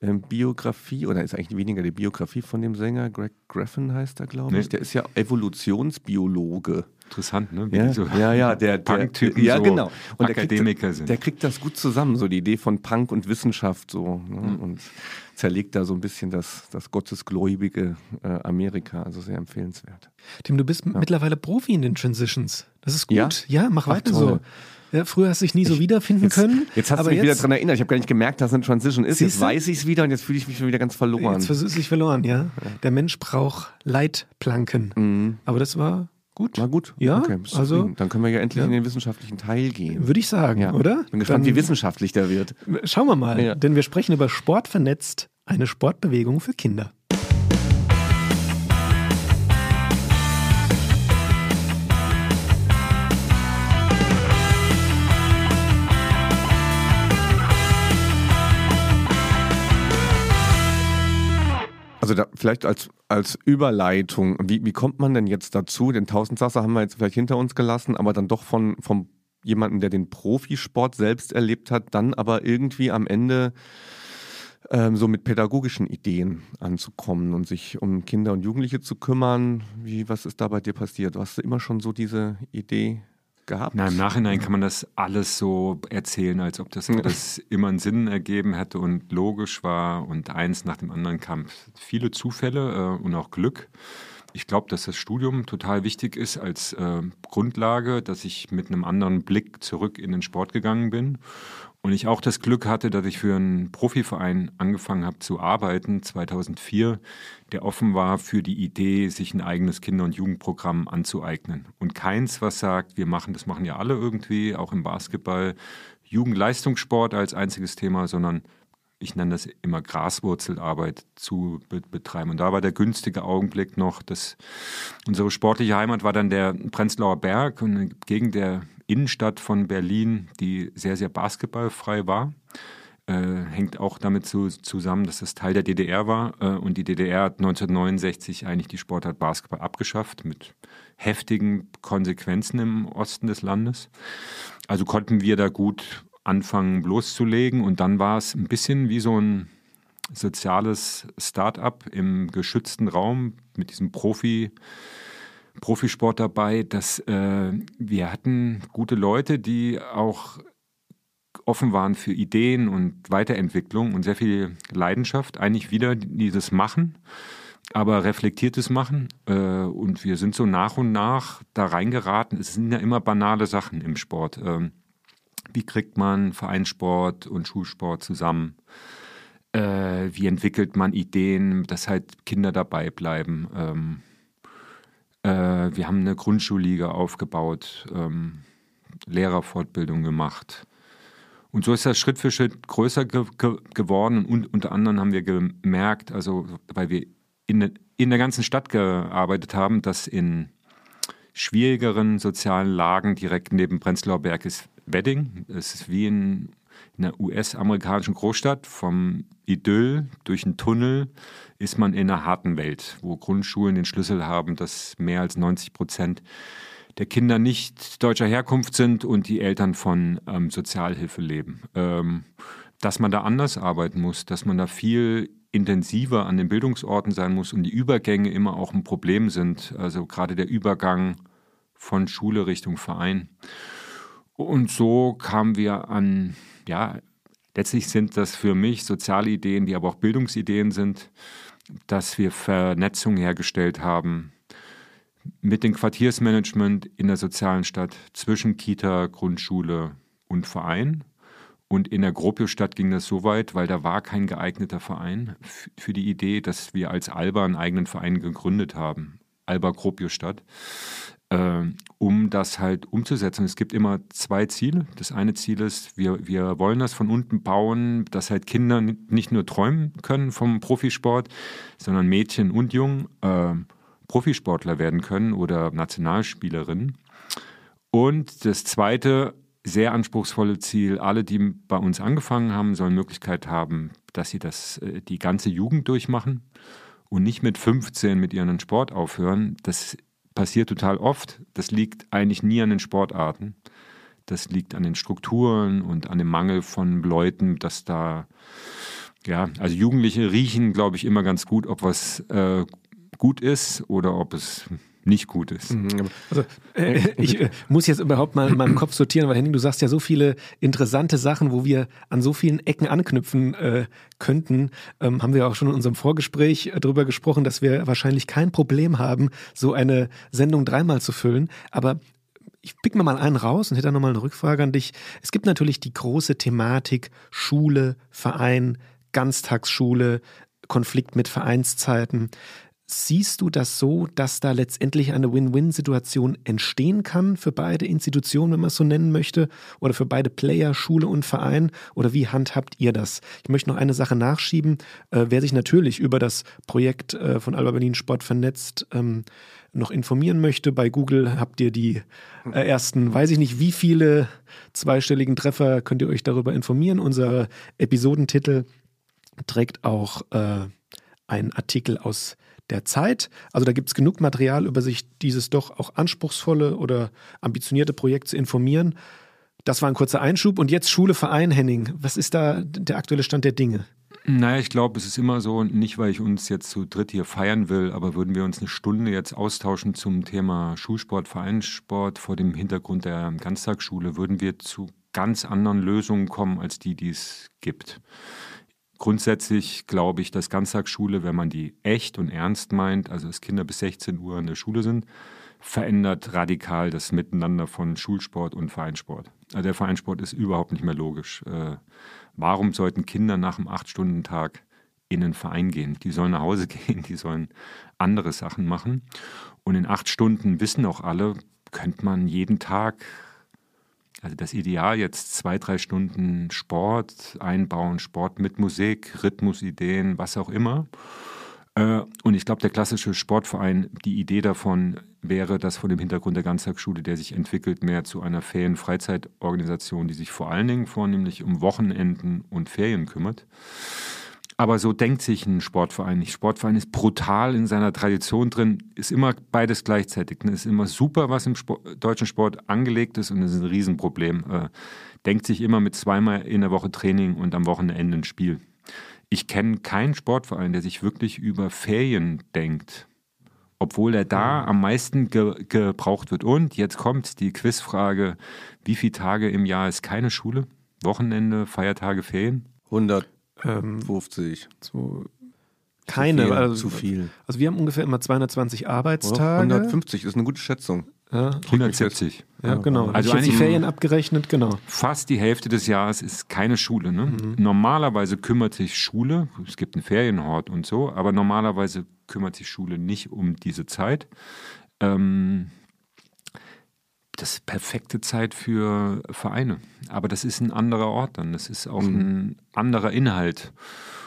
ähm, Biografie, oder ist eigentlich weniger die Biografie von dem Sänger, Greg Graffin heißt er, glaube ich. Der ist ja Evolutionsbiologe. Interessant, ne? Wie ja, so ja, ja, der, der, der ja, genau. Und Akademiker der kriegt, sind. Der kriegt das gut zusammen, so die Idee von Punk und Wissenschaft so ne? mhm. und zerlegt da so ein bisschen das, das gottesgläubige äh, Amerika, also sehr empfehlenswert. Tim, du bist ja. mittlerweile Profi in den Transitions. Das ist gut. Ja, ja mach weiter Ach, so. Ja, früher hast du dich nie so wiederfinden jetzt, können. Jetzt hast du mich jetzt, wieder daran erinnert. Ich habe gar nicht gemerkt, dass es eine Transition ist. Jetzt weiß ich es wieder und jetzt fühle ich mich schon wieder ganz verloren. Jetzt versuchst du dich verloren, ja. Der Mensch braucht Leitplanken. Mhm. Aber das war gut. War gut. Ja, okay, also dann können wir ja endlich ja. in den wissenschaftlichen Teil gehen. Würde ich sagen, ja. oder? Bin gespannt, dann, wie wissenschaftlich der wird. Schauen wir mal, ja. denn wir sprechen über Sport vernetzt, eine Sportbewegung für Kinder. Also da, vielleicht als, als Überleitung, wie, wie kommt man denn jetzt dazu? Den Tausendsasser haben wir jetzt vielleicht hinter uns gelassen, aber dann doch von, von jemandem, der den Profisport selbst erlebt hat, dann aber irgendwie am Ende ähm, so mit pädagogischen Ideen anzukommen und sich um Kinder und Jugendliche zu kümmern. Wie, was ist da bei dir passiert? Hast du immer schon so diese Idee gehabt? Na, Im Nachhinein kann man das alles so erzählen, als ob das alles immer einen Sinn ergeben hätte und logisch war und eins nach dem anderen kam. Viele Zufälle äh, und auch Glück. Ich glaube, dass das Studium total wichtig ist als äh, Grundlage, dass ich mit einem anderen Blick zurück in den Sport gegangen bin und ich auch das Glück hatte, dass ich für einen Profiverein angefangen habe zu arbeiten, 2004, der offen war für die Idee, sich ein eigenes Kinder- und Jugendprogramm anzueignen. Und keins, was sagt, wir machen, das machen ja alle irgendwie, auch im Basketball, Jugendleistungssport als einziges Thema, sondern ich nenne das immer Graswurzelarbeit zu betreiben. Und da war der günstige Augenblick noch, dass unsere sportliche Heimat war dann der Prenzlauer Berg und eine Gegend der Innenstadt von Berlin, die sehr, sehr basketballfrei war. Äh, hängt auch damit zu, zusammen, dass das Teil der DDR war. Äh, und die DDR hat 1969 eigentlich die Sportart Basketball abgeschafft mit heftigen Konsequenzen im Osten des Landes. Also konnten wir da gut anfangen bloßzulegen. Und dann war es ein bisschen wie so ein soziales Start-up im geschützten Raum mit diesem Profi- Profisport dabei, dass äh, wir hatten gute Leute, die auch offen waren für Ideen und Weiterentwicklung und sehr viel Leidenschaft. Eigentlich wieder dieses Machen, aber reflektiertes Machen. Äh, und wir sind so nach und nach da reingeraten. Es sind ja immer banale Sachen im Sport. Ähm, wie kriegt man Vereinssport und Schulsport zusammen? Äh, wie entwickelt man Ideen, dass halt Kinder dabei bleiben? Äh, wir haben eine Grundschulliga aufgebaut, ähm, Lehrerfortbildung gemacht. Und so ist das Schritt für Schritt größer ge ge geworden. Und unter anderem haben wir gemerkt, also weil wir in, in der ganzen Stadt gearbeitet haben, dass in schwierigeren sozialen Lagen direkt neben Prenzlauer Berg ist Wedding. Es ist wie in, in einer US-amerikanischen Großstadt vom Idyll durch einen Tunnel ist man in einer harten Welt, wo Grundschulen den Schlüssel haben, dass mehr als 90 Prozent der Kinder nicht deutscher Herkunft sind und die Eltern von ähm, Sozialhilfe leben. Ähm, dass man da anders arbeiten muss, dass man da viel intensiver an den Bildungsorten sein muss und die Übergänge immer auch ein Problem sind. Also gerade der Übergang von Schule Richtung Verein. Und so kamen wir an, ja, letztlich sind das für mich soziale Ideen, die aber auch Bildungsideen sind dass wir Vernetzung hergestellt haben mit dem Quartiersmanagement in der sozialen Stadt zwischen Kita, Grundschule und Verein. Und in der Gropio-Stadt ging das so weit, weil da war kein geeigneter Verein für die Idee, dass wir als Alba einen eigenen Verein gegründet haben. Alba Gropio-Stadt um das halt umzusetzen. Es gibt immer zwei Ziele. Das eine Ziel ist, wir, wir wollen das von unten bauen, dass halt Kinder nicht nur träumen können vom Profisport, sondern Mädchen und Jungen äh, Profisportler werden können oder Nationalspielerinnen. Und das zweite sehr anspruchsvolle Ziel, alle, die bei uns angefangen haben, sollen Möglichkeit haben, dass sie das äh, die ganze Jugend durchmachen und nicht mit 15 mit ihren Sport aufhören. Das passiert total oft. Das liegt eigentlich nie an den Sportarten. Das liegt an den Strukturen und an dem Mangel von Leuten, dass da, ja, also Jugendliche riechen, glaube ich, immer ganz gut, ob was äh, gut ist oder ob es nicht gut ist. Mhm, also, äh, ich äh, muss jetzt überhaupt mal in meinem Kopf sortieren, weil Henning, du sagst ja so viele interessante Sachen, wo wir an so vielen Ecken anknüpfen äh, könnten. Ähm, haben wir auch schon in unserem Vorgespräch äh, darüber gesprochen, dass wir wahrscheinlich kein Problem haben, so eine Sendung dreimal zu füllen. Aber ich pick mir mal einen raus und hätte dann nochmal eine Rückfrage an dich. Es gibt natürlich die große Thematik Schule, Verein, Ganztagsschule, Konflikt mit Vereinszeiten. Siehst du das so, dass da letztendlich eine Win-Win-Situation entstehen kann für beide Institutionen, wenn man es so nennen möchte, oder für beide Player, Schule und Verein? Oder wie handhabt ihr das? Ich möchte noch eine Sache nachschieben. Äh, wer sich natürlich über das Projekt äh, von Alba Berlin Sport vernetzt, ähm, noch informieren möchte, bei Google habt ihr die äh, ersten, weiß ich nicht, wie viele zweistelligen Treffer, könnt ihr euch darüber informieren. Unser Episodentitel trägt auch äh, einen Artikel aus der Zeit. Also da gibt es genug Material, über sich dieses doch auch anspruchsvolle oder ambitionierte Projekt zu informieren. Das war ein kurzer Einschub. Und jetzt Schule, Verein, Henning. Was ist da der aktuelle Stand der Dinge? Naja, ich glaube, es ist immer so, nicht weil ich uns jetzt zu dritt hier feiern will, aber würden wir uns eine Stunde jetzt austauschen zum Thema Schulsport, Vereinssport vor dem Hintergrund der Ganztagsschule, würden wir zu ganz anderen Lösungen kommen, als die, die es gibt. Grundsätzlich glaube ich, dass Ganztagsschule, wenn man die echt und ernst meint, also dass Kinder bis 16 Uhr in der Schule sind, verändert radikal das Miteinander von Schulsport und Vereinssport. Also der Vereinssport ist überhaupt nicht mehr logisch. Äh, warum sollten Kinder nach einem Acht-Stunden-Tag in einen Verein gehen? Die sollen nach Hause gehen, die sollen andere Sachen machen. Und in acht Stunden wissen auch alle, könnte man jeden Tag, also das Ideal jetzt zwei, drei Stunden Sport einbauen, Sport mit Musik, Rhythmusideen, was auch immer. Äh, und ich glaube, der klassische Sportverein, die Idee davon wäre, dass vor dem Hintergrund der Ganztagsschule, der sich entwickelt, mehr zu einer Ferien-Freizeitorganisation, die sich vor allen Dingen vornehmlich um Wochenenden und Ferien kümmert. Aber so denkt sich ein Sportverein nicht. Sportverein ist brutal in seiner Tradition drin, ist immer beides gleichzeitig. Ne? Ist immer super, was im Sport, deutschen Sport angelegt ist und es ist ein Riesenproblem. Äh, denkt sich immer mit zweimal in der Woche Training und am Wochenende ein Spiel. Ich kenne keinen Sportverein, der sich wirklich über Ferien denkt, obwohl er da am meisten ge gebraucht wird. Und jetzt kommt die Quizfrage, wie viele Tage im Jahr ist keine Schule? Wochenende, Feiertage, Ferien? 150. So, keine, zu viel, also, zu viel. Also wir haben ungefähr immer 220 Oder? Arbeitstage. 150 ist eine gute Schätzung. Ja, 170. ja genau. Also ich die Ferien abgerechnet, genau. Fast die Hälfte des Jahres ist keine Schule. Ne? Mhm. Normalerweise kümmert sich Schule, es gibt einen Ferienhort und so, aber normalerweise kümmert sich Schule nicht um diese Zeit. Ähm, das ist perfekte Zeit für Vereine. Aber das ist ein anderer Ort dann. Das ist auch Mhm. ein anderer Inhalt.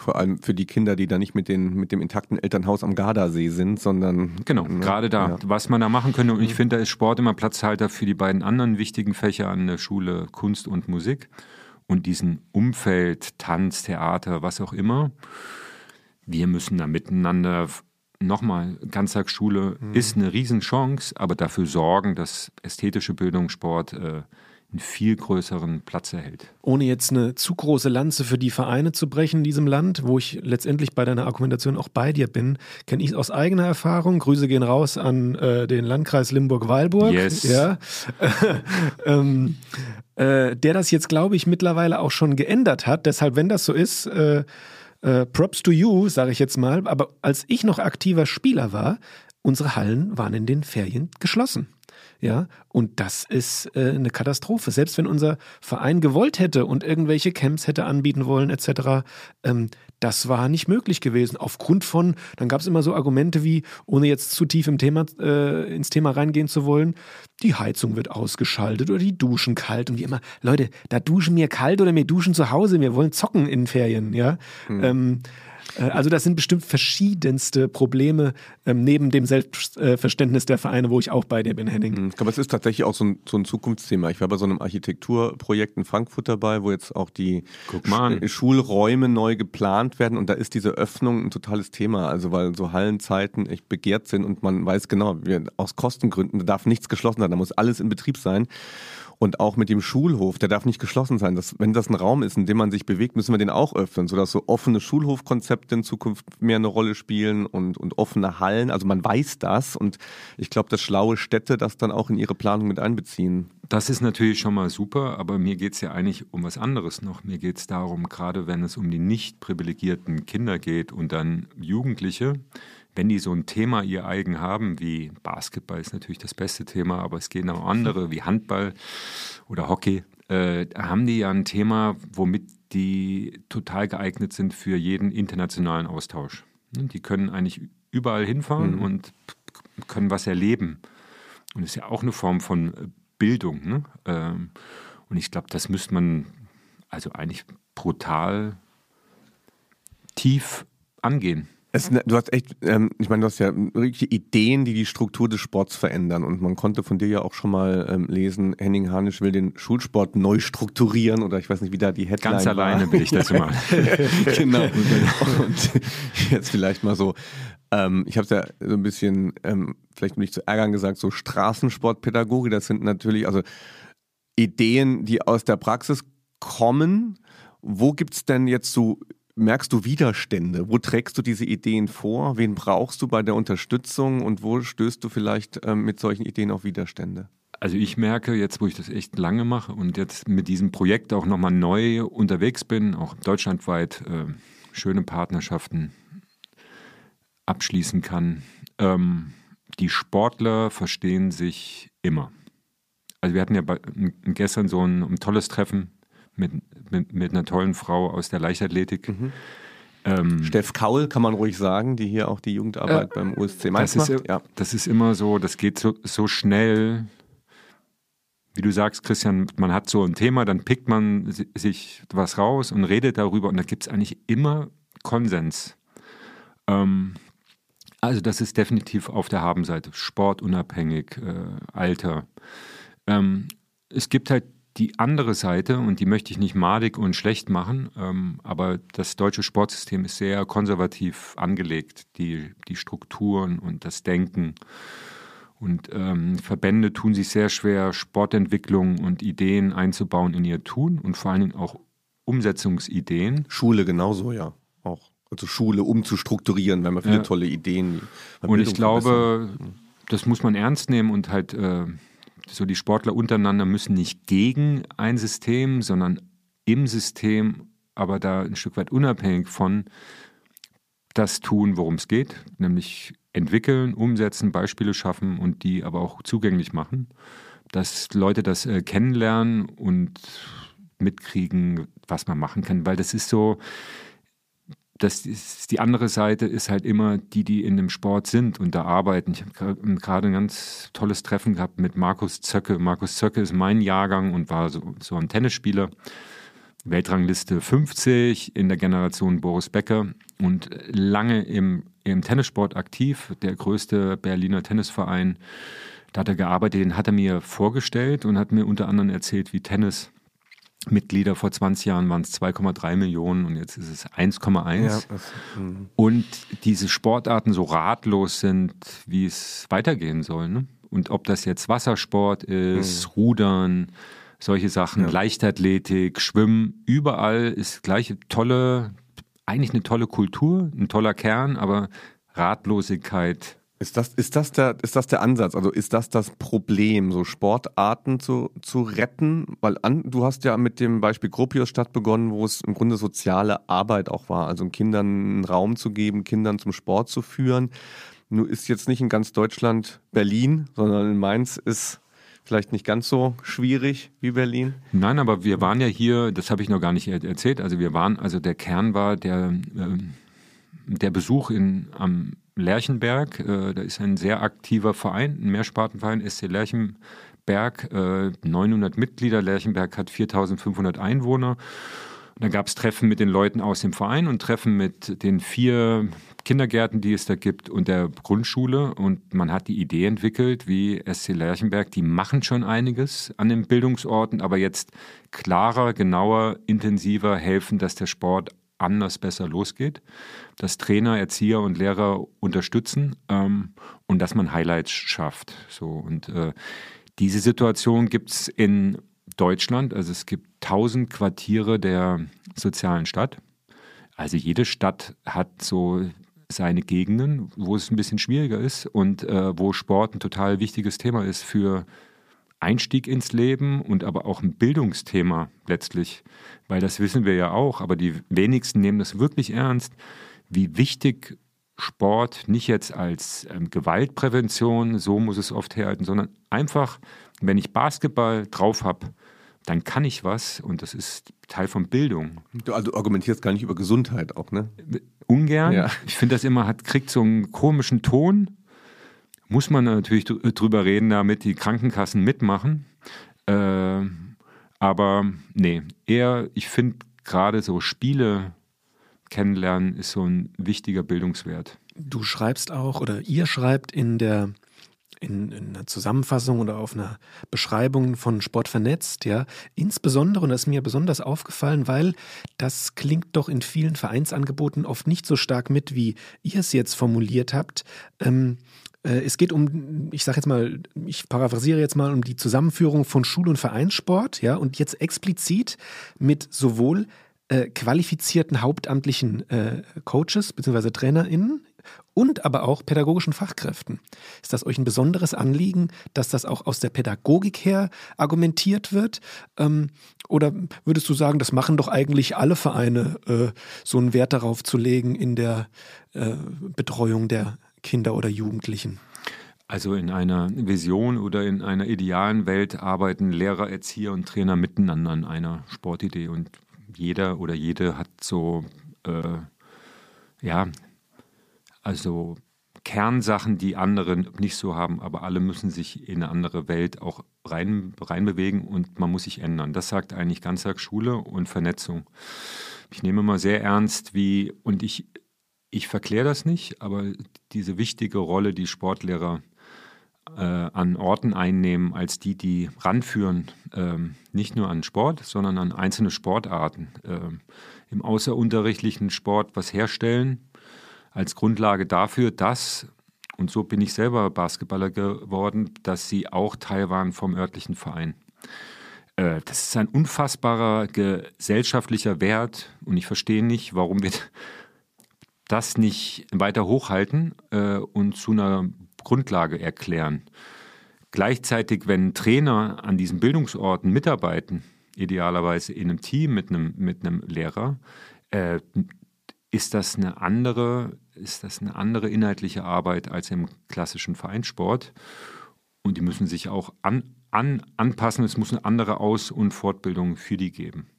Vor allem für die Kinder, die da nicht mit, den, mit dem intakten Elternhaus am Gardasee sind, sondern. Genau, Ne? gerade da, Ja. was man da machen könnte. Und ich finde, da ist Sport immer Platzhalter für die beiden anderen wichtigen Fächer an der Schule, Kunst und Musik. Und diesen Umfeld, Tanz, Theater, was auch immer. Wir müssen da miteinander, nochmal, Ganztagsschule ist eine Riesenchance, aber dafür sorgen, dass ästhetische Bildung, Sport äh, einen viel größeren Platz erhält. Ohne jetzt eine zu große Lanze für die Vereine zu brechen in diesem Land, wo ich letztendlich bei deiner Argumentation auch bei dir bin, kenne ich aus eigener Erfahrung. Grüße gehen raus an äh, den Landkreis Limburg-Weilburg. Yes. Ja. ähm, äh, der das jetzt, glaube ich, mittlerweile auch schon geändert hat. Deshalb, wenn das so ist, äh, äh, Props to you, sage ich jetzt mal. Aber als ich noch aktiver Spieler war, unsere Hallen waren in den Ferien geschlossen. Ja, und das ist äh, eine Katastrophe. Selbst wenn unser Verein gewollt hätte und irgendwelche Camps hätte anbieten wollen, etc., ähm, das war nicht möglich gewesen. Aufgrund von, dann gab es immer so Argumente wie, ohne jetzt zu tief im Thema, äh, ins Thema reingehen zu wollen, die Heizung wird ausgeschaltet oder die Duschen kalt. Und wie immer, Leute, da duschen wir kalt oder wir duschen zu Hause, wir wollen zocken in Ferien, ja. Ähm, äh, also das sind bestimmt verschiedenste Probleme ähm, neben dem Selbstverständnis der Vereine, wo ich auch bei dir bin, Henning. Ich glaube, es ist tatsächlich auch so ein, so ein Zukunftsthema. Ich war bei so einem Architekturprojekt in Frankfurt dabei, wo jetzt auch die. Sch- Schulräume neu geplant werden und da ist diese Öffnung ein totales Thema. Also weil so Hallenzeiten echt begehrt sind und man weiß genau, wir, aus Kostengründen da darf nichts geschlossen sein, da muss alles in Betrieb sein. Und auch mit dem Schulhof, der darf nicht geschlossen sein. Das, wenn das ein Raum ist, in dem man sich bewegt, müssen wir den auch öffnen, sodass so offene Schulhofkonzepte in Zukunft mehr eine Rolle spielen und, und offene Hallen. Also man weiß das und ich glaube, dass schlaue Städte das dann auch in ihre Planung mit einbeziehen. Das ist natürlich schon mal super, aber mir geht es ja eigentlich um was anderes noch. Mir geht es darum, gerade wenn es um die nicht privilegierten Kinder geht und dann Jugendliche, wenn die so ein Thema ihr eigen haben, wie Basketball ist natürlich das beste Thema, aber es gehen auch andere wie Handball oder Hockey, äh, haben die ja ein Thema, womit die total geeignet sind für jeden internationalen Austausch. Ne, Die können eigentlich überall hinfahren und können was erleben. Und das ist ja auch eine Form von äh, Bildung. Ne? Ähm, und ich glaube, das müsste man also eigentlich brutal tief angehen. Es, du hast echt, ähm, ich meine, du hast ja wirklich Ideen, die die Struktur des Sports verändern. Und man konnte von dir ja auch schon mal ähm, lesen, Henning Harnisch will den Schulsport neu strukturieren oder ich weiß nicht, wie da die Headline Ganz war. alleine bin ich das immer. genau. Und jetzt vielleicht mal so, ähm, ich habe es ja so ein bisschen, ähm, vielleicht um nicht zu ärgern gesagt, so Straßensportpädagogik, das sind natürlich also Ideen, die aus der Praxis kommen. Wo gibt's denn jetzt so merkst du Widerstände? Wo trägst du diese Ideen vor? Wen brauchst du bei der Unterstützung und wo stößt du vielleicht ähm, mit solchen Ideen auf Widerstände? Also ich merke jetzt, wo ich das echt lange mache und jetzt mit diesem Projekt auch nochmal neu unterwegs bin, auch deutschlandweit äh, schöne Partnerschaften abschließen kann. Ähm, die Sportler verstehen sich immer. Also wir hatten ja bei, gestern so ein, ein tolles Treffen mit, mit, mit, einer tollen Frau aus der Leichtathletik. Mhm. Ähm, Steff Kaul kann man ruhig sagen, die hier auch die Jugendarbeit äh, beim USC Mainz das macht. Ist, ja. Das ist immer so, das geht so, so schnell. Wie du sagst, Christian, man hat so ein Thema, dann pickt man sich was raus und redet darüber und da gibt es eigentlich immer Konsens. Ähm, also das ist definitiv auf der Habenseite. Sportunabhängig, äh, Alter. Ähm, es gibt halt die andere Seite und die möchte ich nicht madig und schlecht machen, ähm, aber das deutsche Sportsystem ist sehr konservativ angelegt, die, die Strukturen und das Denken. Und ähm, Verbände tun sich sehr schwer, Sportentwicklung und Ideen einzubauen in ihr Tun und vor allen Dingen auch Umsetzungsideen. Schule genauso, ja, auch also Schule umzustrukturieren, wenn man viele ja. tolle Ideen. Und ich glaube, das muss man ernst nehmen und halt äh, so die Sportler untereinander müssen nicht gegen ein System, sondern im System, aber da ein Stück weit unabhängig von das tun, worum es geht, nämlich entwickeln, umsetzen, Beispiele schaffen und die aber auch zugänglich machen, dass Leute das äh, kennenlernen und mitkriegen, was man machen kann, weil das ist so, das ist, die andere Seite ist halt immer die, die in dem Sport sind und da arbeiten. Ich habe gerade ein ganz tolles Treffen gehabt mit Markus Zöcke. Markus Zöcke ist mein Jahrgang und war so, so ein Tennisspieler. Weltrangliste 50 in der Generation Boris Becker und lange im, im Tennissport aktiv, der größte Berliner Tennisverein. Da hat er gearbeitet, den hat er mir vorgestellt und hat mir unter anderem erzählt, wie Tennis Mitglieder vor 20 Jahren waren es 2,3 Millionen und jetzt ist es 1,1. Ja, mhm. und diese Sportarten so ratlos sind, wie es weitergehen soll. Ne? Und ob das jetzt Wassersport ist, mhm. Rudern, solche Sachen, ja. Leichtathletik, Schwimmen, überall ist gleiche tolle, eigentlich eine tolle Kultur, ein toller Kern, aber Ratlosigkeit ist das, ist, das der, ist das der Ansatz? Also ist das das Problem, so Sportarten zu, zu retten? Weil an, du hast ja mit dem Beispiel Gropiusstadt begonnen, wo es im Grunde soziale Arbeit auch war. Also Kindern einen Raum zu geben, Kindern zum Sport zu führen. Nur ist jetzt nicht in ganz Deutschland Berlin, sondern in Mainz ist vielleicht nicht ganz so schwierig wie Berlin. Nein, aber wir waren ja hier, das habe ich noch gar nicht erzählt. Also wir waren, also der Kern war der, äh, der Besuch in, am Lerchenberg. Äh, da ist ein sehr aktiver Verein, ein Mehrspartenverein, SC Lerchenberg, äh, 900 Mitglieder. Lerchenberg hat 4500 Einwohner. Da gab es Treffen mit den Leuten aus dem Verein und Treffen mit den vier Kindergärten, die es da gibt und der Grundschule. Und man hat die Idee entwickelt, wie SC Lerchenberg, die machen schon einiges an den Bildungsorten, aber jetzt klarer, genauer, intensiver helfen, dass der Sport anders besser losgeht, dass Trainer, Erzieher und Lehrer unterstützen ähm, und dass man Highlights schafft. So und äh, diese Situation gibt es in Deutschland. Also es gibt tausend Quartiere der sozialen Stadt. Also jede Stadt hat so seine Gegenden, wo es ein bisschen schwieriger ist und äh, wo Sport ein total wichtiges Thema ist für Einstieg ins Leben und aber auch ein Bildungsthema letztlich, weil das wissen wir ja auch, aber die wenigsten nehmen das wirklich ernst, wie wichtig Sport nicht jetzt als ähm, Gewaltprävention, so muss es oft herhalten, sondern einfach, wenn ich Basketball drauf habe, dann kann ich was und das ist Teil von Bildung. Du also argumentierst gar nicht über Gesundheit auch, ne? Ungern. Ja. Ich finde das immer, hat, kriegt so einen komischen Ton muss man natürlich drüber reden, damit die Krankenkassen mitmachen. Äh, aber nee, eher, ich finde gerade so Spiele kennenlernen ist so ein wichtiger Bildungswert. Du schreibst auch oder ihr schreibt in der in, in einer Zusammenfassung oder auf einer Beschreibung von Sport vernetzt, ja, insbesondere, und das ist mir besonders aufgefallen, weil das klingt doch in vielen Vereinsangeboten oft nicht so stark mit, wie ihr es jetzt formuliert habt. Ähm, äh, es geht um, ich sage jetzt mal, ich paraphrasiere jetzt mal um die Zusammenführung von Schul- und Vereinssport, ja, und jetzt explizit mit sowohl äh, qualifizierten hauptamtlichen äh, Coaches bzw. TrainerInnen und aber auch pädagogischen Fachkräften. Ist das euch ein besonderes Anliegen, dass das auch aus der Pädagogik her argumentiert wird? Ähm, oder würdest du sagen, das machen doch eigentlich alle Vereine, äh, so einen Wert darauf zu legen in der äh, Betreuung der Kinder oder Jugendlichen? Also in einer Vision oder in einer idealen Welt arbeiten Lehrer, Erzieher und Trainer miteinander an einer Sportidee und jeder oder jede hat so äh, ja also Kernsachen, die andere nicht so haben, aber alle müssen sich in eine andere Welt auch rein, reinbewegen und man muss sich ändern. Das sagt eigentlich Ganztagsschule und Vernetzung. Ich nehme immer sehr ernst, wie, und ich, ich verkläre das nicht, aber diese wichtige Rolle, die Sportlehrer äh, an Orten einnehmen, als die, die ranführen, äh, nicht nur an Sport, sondern an einzelne Sportarten. Äh, Im außerunterrichtlichen Sport was herstellen, als Grundlage dafür, dass, und so bin ich selber Basketballer geworden, dass sie auch Teil waren vom örtlichen Verein. Äh, das ist ein unfassbarer gesellschaftlicher Wert und ich verstehe nicht, warum wir das nicht weiter hochhalten äh, und zu einer Grundlage erklären. Gleichzeitig, wenn Trainer an diesen Bildungsorten mitarbeiten, idealerweise in einem Team mit einem, mit einem Lehrer, äh, ist das eine andere, ist das eine andere inhaltliche Arbeit als im klassischen Vereinssport. Und die müssen sich auch an, an, anpassen. Es muss eine andere Aus- und Fortbildung für die geben.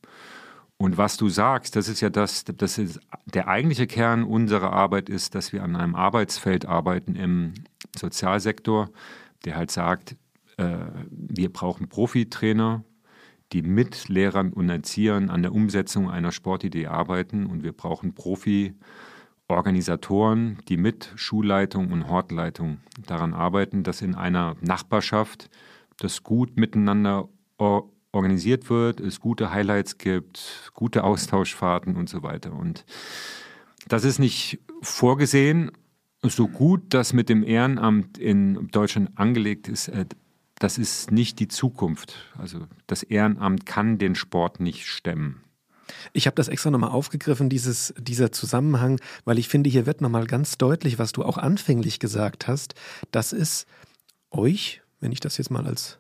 Und was du sagst, das ist ja das, das ist der eigentliche Kern unserer Arbeit ist, dass wir an einem Arbeitsfeld arbeiten im Sozialsektor, der halt sagt, äh, wir brauchen Profitrainer, die mit Lehrern und Erziehern an der Umsetzung einer Sportidee arbeiten. Und wir brauchen Profi-Organisatoren, die mit Schulleitung und Hortleitung daran arbeiten, dass in einer Nachbarschaft das gut miteinander organisiert wird, es gute Highlights gibt, gute Austauschfahrten und so weiter. Und das ist nicht vorgesehen, so gut das mit dem Ehrenamt in Deutschland angelegt ist, äh, das ist nicht die Zukunft. Also das Ehrenamt kann den Sport nicht stemmen. Ich habe das extra nochmal aufgegriffen, dieses, dieser Zusammenhang, weil ich finde, hier wird nochmal ganz deutlich, was du auch anfänglich gesagt hast, dass es euch, wenn ich das jetzt mal als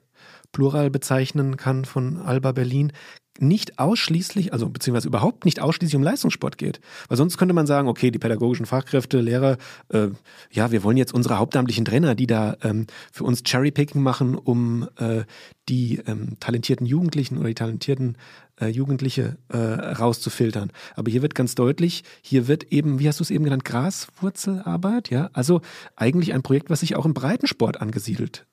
Plural bezeichnen kann von Alba Berlin, nicht ausschließlich, also beziehungsweise überhaupt nicht ausschließlich um Leistungssport geht. Weil sonst könnte man sagen, okay, die pädagogischen Fachkräfte, Lehrer, äh, ja, wir wollen jetzt unsere hauptamtlichen Trainer, die da ähm, für uns Cherrypicking machen, um äh, die ähm, talentierten Jugendlichen oder die talentierten äh, Jugendliche äh, rauszufiltern. Aber hier wird ganz deutlich, hier wird eben, wie hast du es eben genannt, Graswurzelarbeit, ja, also eigentlich ein Projekt, was sich auch im Breitensport angesiedelt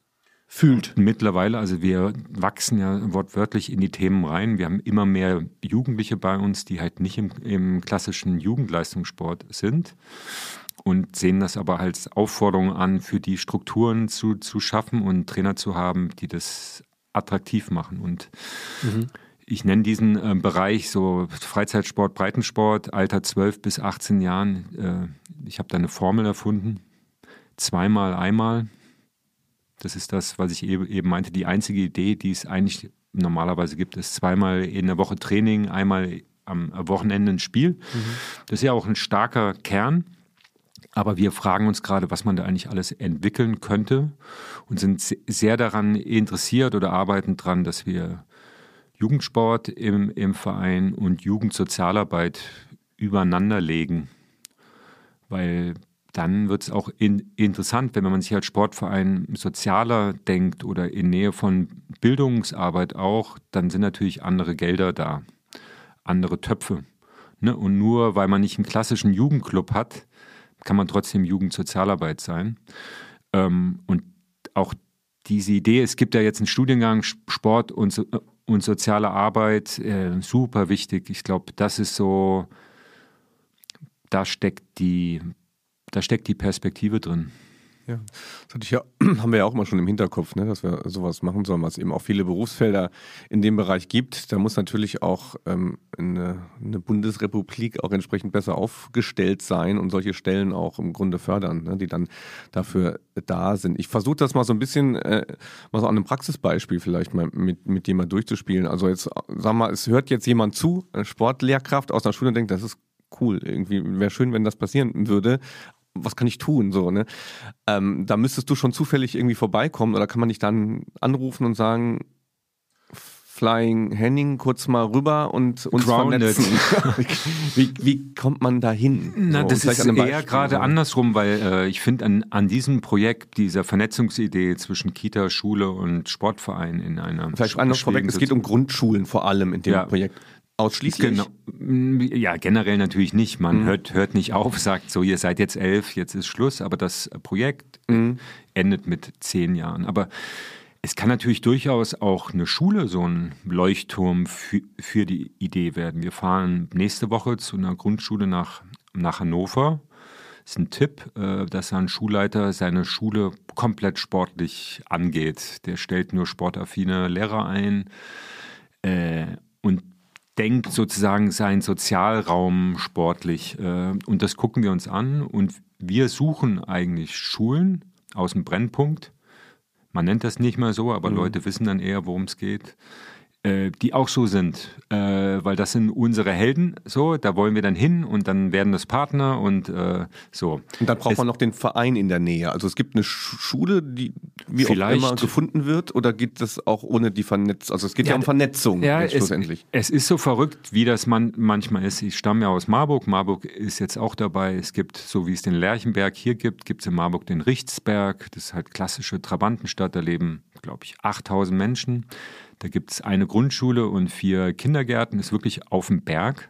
fühlt. Mittlerweile, also wir wachsen ja wortwörtlich in die Themen rein. Wir haben immer mehr Jugendliche bei uns, die halt nicht im, im klassischen Jugendleistungssport sind und sehen das aber als Aufforderung an, für die Strukturen zu, zu schaffen und Trainer zu haben, die das attraktiv machen. Und mhm. ich nenne diesen äh, Bereich so Freizeitsport, Breitensport, Alter 12 bis 18 Jahren. Äh, ich habe da eine Formel erfunden. Zweimal, einmal. Das ist das, was ich eben meinte. Die einzige Idee, die es eigentlich normalerweise gibt, ist zweimal in der Woche Training, einmal am Wochenende ein Spiel. Mhm. Das ist ja auch ein starker Kern. Aber wir fragen uns gerade, was man da eigentlich alles entwickeln könnte und sind sehr daran interessiert oder arbeiten daran, dass wir Jugendsport im, im Verein und Jugendsozialarbeit übereinander legen. Weil dann wird es auch in, interessant, wenn man sich als Sportverein sozialer denkt oder in Nähe von Bildungsarbeit auch, dann sind natürlich andere Gelder da, andere Töpfe. Ne? Und nur weil man nicht einen klassischen Jugendclub hat, kann man trotzdem Jugendsozialarbeit sein. Ähm, und auch diese Idee, es gibt ja jetzt einen Studiengang Sport und, und soziale Arbeit, äh, super wichtig. Ich glaube, das ist so, da steckt die da steckt die Perspektive drin. Ja, das ja, haben wir ja auch mal schon im Hinterkopf, ne, dass wir sowas machen sollen, was eben auch viele Berufsfelder in dem Bereich gibt. Da muss natürlich auch ähm, eine, eine, Bundesrepublik auch entsprechend besser aufgestellt sein und solche Stellen auch im Grunde fördern, ne, die dann dafür da sind. Ich versuche das mal so ein bisschen, äh, mal so an einem Praxisbeispiel vielleicht mal mit, mit mal durchzuspielen. Also jetzt, sag mal, es hört jetzt jemand zu, eine Sportlehrkraft aus der Schule und denkt, das ist cool. Irgendwie wäre schön, wenn das passieren würde was kann ich tun? So, ne? Ähm, da müsstest du schon zufällig irgendwie vorbeikommen oder kann man dich dann anrufen und sagen, Flying Henning kurz mal rüber und uns Grounded. vernetzen. wie, wie kommt man da hin? Na, so, das ist eher gerade andersrum, weil äh, ich finde an, an diesem Projekt, dieser Vernetzungsidee zwischen Kita, Schule und Sportverein in einer Vielleicht anders vorweg, es geht um Grundschulen vor allem in dem ja. Projekt. Ausschließlich? Genau. Ja, generell natürlich nicht. Man mhm. hört, hört nicht auf, sagt so, ihr seid jetzt elf, jetzt ist Schluss. Aber das Projekt mhm. endet mit zehn Jahren. Aber es kann natürlich durchaus auch eine Schule so ein Leuchtturm für, für die Idee werden. Wir fahren nächste Woche zu einer Grundschule nach, nach Hannover. Das ist ein Tipp, äh, dass ein Schulleiter seine Schule komplett sportlich angeht. Der stellt nur sportaffine Lehrer ein. Äh, und denkt sozusagen seinen Sozialraum sportlich. Äh, und das gucken wir uns an. Und wir suchen eigentlich Schulen aus dem Brennpunkt. Man nennt das nicht mal so, aber mhm. Leute wissen dann eher, worum es geht die auch so sind, äh, weil das sind unsere Helden, so, da wollen wir dann hin und dann werden das Partner und äh, so. Und dann braucht es, man noch den Verein in der Nähe. Also es gibt eine Schule, die wie auch immer gefunden wird oder geht das auch ohne die Vernetzung? Also es geht ja, ja um Vernetzung ja, schlussendlich. Es, es, ist so verrückt, wie das man manchmal ist. Ich stamme ja aus Marburg. Marburg ist jetzt auch dabei. Es gibt, so wie es den Lerchenberg hier gibt, gibt es in Marburg den Richtsberg. Das ist halt klassische Trabantenstadt. Da leben, glaube ich, 8000 Menschen. Da gibt es eine Grundschule und vier Kindergärten, ist wirklich auf dem Berg.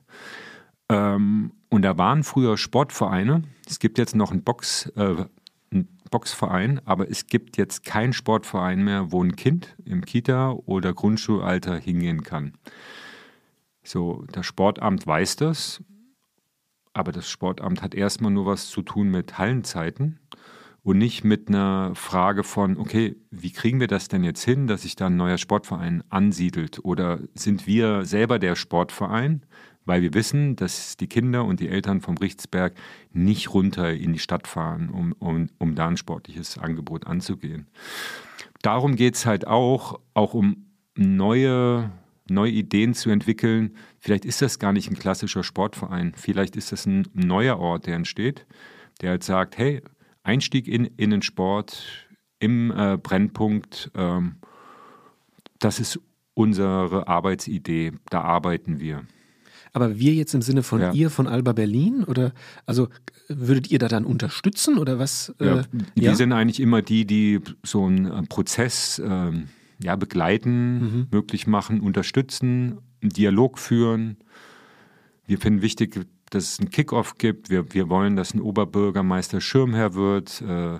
Ähm, und da waren früher Sportvereine. Es gibt jetzt noch einen, Box, äh, einen Boxverein, aber es gibt jetzt keinen Sportverein mehr, wo ein Kind im Kita- oder Grundschulalter hingehen kann. So, das Sportamt weiß das, aber das Sportamt hat erstmal nur was zu tun mit Hallenzeiten und nicht mit einer Frage von, okay, wie kriegen wir das denn jetzt hin, dass sich da ein neuer Sportverein ansiedelt? Oder sind wir selber der Sportverein, weil wir wissen, dass die Kinder und die Eltern vom Richtsberg nicht runter in die Stadt fahren, um, um, um da ein sportliches Angebot anzugehen. Darum geht es halt auch, auch um neue, neue Ideen zu entwickeln. Vielleicht ist das gar nicht ein klassischer Sportverein, vielleicht ist das ein neuer Ort, der entsteht, der halt sagt, hey, Einstieg in, in den Sport im äh, Brennpunkt, ähm, das ist unsere Arbeitsidee, da arbeiten wir. Aber wir jetzt im Sinne von ja. ihr, von Alba Berlin? Oder also würdet ihr da dann unterstützen oder was? Äh, ja, wir ja? sind eigentlich immer die, die so einen äh, Prozess äh, ja, begleiten, mhm. möglich machen, unterstützen, einen Dialog führen. Wir finden wichtig, dass es einen Kickoff gibt. Wir, wir wollen, dass ein Oberbürgermeister Schirmherr wird äh,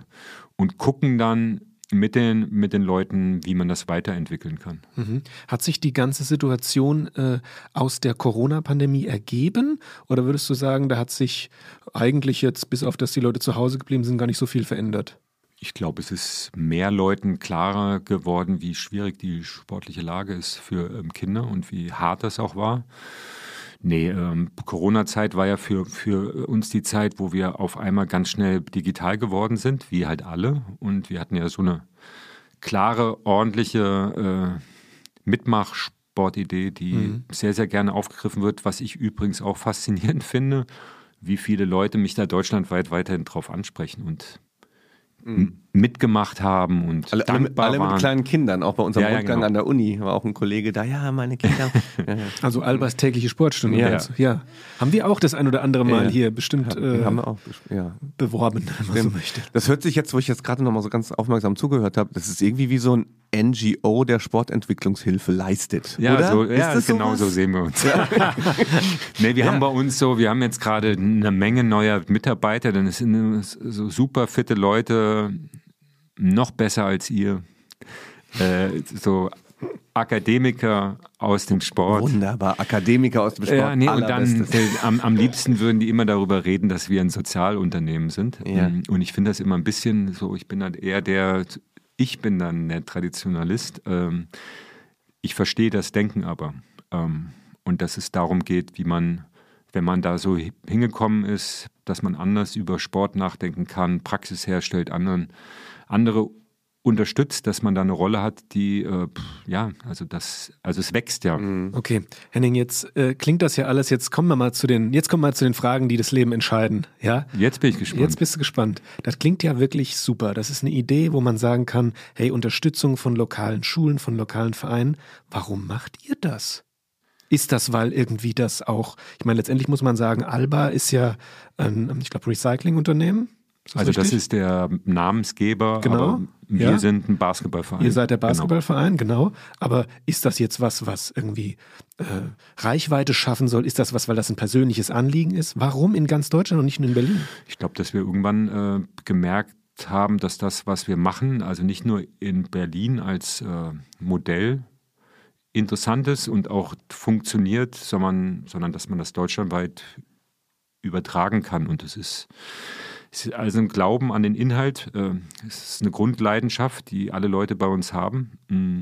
und gucken dann mit den, mit den Leuten, wie man das weiterentwickeln kann. Mhm. Hat sich die ganze Situation äh, aus der Corona-Pandemie ergeben? Oder würdest du sagen, da hat sich eigentlich jetzt, bis auf dass die Leute zu Hause geblieben sind, gar nicht so viel verändert? Ich glaube, es ist mehr Leuten klarer geworden, wie schwierig die sportliche Lage ist für ähm, Kinder und wie hart das auch war. Nee, ähm, Corona-Zeit war ja für, für uns die Zeit, wo wir auf einmal ganz schnell digital geworden sind, wie halt alle. Und wir hatten ja so eine klare, ordentliche äh, Mitmachsportidee, die mhm. sehr, sehr gerne aufgegriffen wird, was ich übrigens auch faszinierend finde, wie viele Leute mich da deutschlandweit weiterhin drauf ansprechen. Und mhm. Mitgemacht haben und alle, dankbar alle, alle mit kleinen Kindern, auch bei unserem ja, Rundgang genau. an der Uni war auch ein Kollege da, ja, meine Kinder. also Albers tägliche Sportstunde. Ja. ja. Haben wir auch das ein oder andere Mal hier bestimmt äh, haben wir auch, beworben, wenn man so möchte. Das hört sich jetzt, wo ich jetzt gerade nochmal so ganz aufmerksam zugehört habe, das ist irgendwie wie so ein NGO der Sportentwicklungshilfe leistet. Ja, oder? So, ja genau sowas? so sehen wir uns. Ja. nee, wir ja. haben bei uns so, wir haben jetzt gerade eine Menge neuer Mitarbeiter, dann sind so super fitte Leute, noch besser als ihr. Äh, so Akademiker aus dem Sport. Wunderbar, Akademiker aus dem Sport. Ja, nee, und dann am, am, liebsten würden die immer darüber reden, dass wir ein Sozialunternehmen sind. Ja. Und ich finde das immer ein bisschen so, ich bin dann eher der, ich bin dann der Traditionalist. Ähm, ich verstehe das Denken aber. Ähm, und dass es darum geht, wie man, wenn man da so hingekommen ist, dass man anders über Sport nachdenken kann, Praxis herstellt, anderen, andere unterstützt, dass man da eine Rolle hat, die, äh, ja, also das, also es wächst ja. Mhm. Okay, Henning, jetzt äh, klingt das ja alles, jetzt kommen wir mal zu den, jetzt kommen wir mal zu den Fragen, die das Leben entscheiden, ja? Jetzt bin ich gespannt. Jetzt bist du gespannt. Das klingt ja wirklich super. Das ist eine Idee, wo man sagen kann, hey, Unterstützung von lokalen Schulen, von lokalen Vereinen. Warum macht ihr das? Ist das, weil irgendwie das auch, ich meine, letztendlich muss man sagen, Alba ist ja ein, ich glaube, Recyclingunternehmen. Das also richtig? das ist der Namensgeber, genau. wir ja. sind ein Basketballverein. Ihr seid der genau. Basketballverein, genau. genau. Aber ist das jetzt was, was irgendwie äh, Reichweite schaffen soll? Ist das was, weil das ein persönliches Anliegen ist? Warum in ganz Deutschland und nicht nur in Berlin? Ich glaube, dass wir irgendwann äh, gemerkt haben, dass das, was wir machen, also nicht nur in Berlin als äh, Modell interessant ist und auch funktioniert, sondern, sondern dass man das deutschlandweit übertragen kann. Und es ist, ist, also ein Glauben an den Inhalt. Äh, es ist eine Grundleidenschaft, die alle Leute bei uns haben. Mm.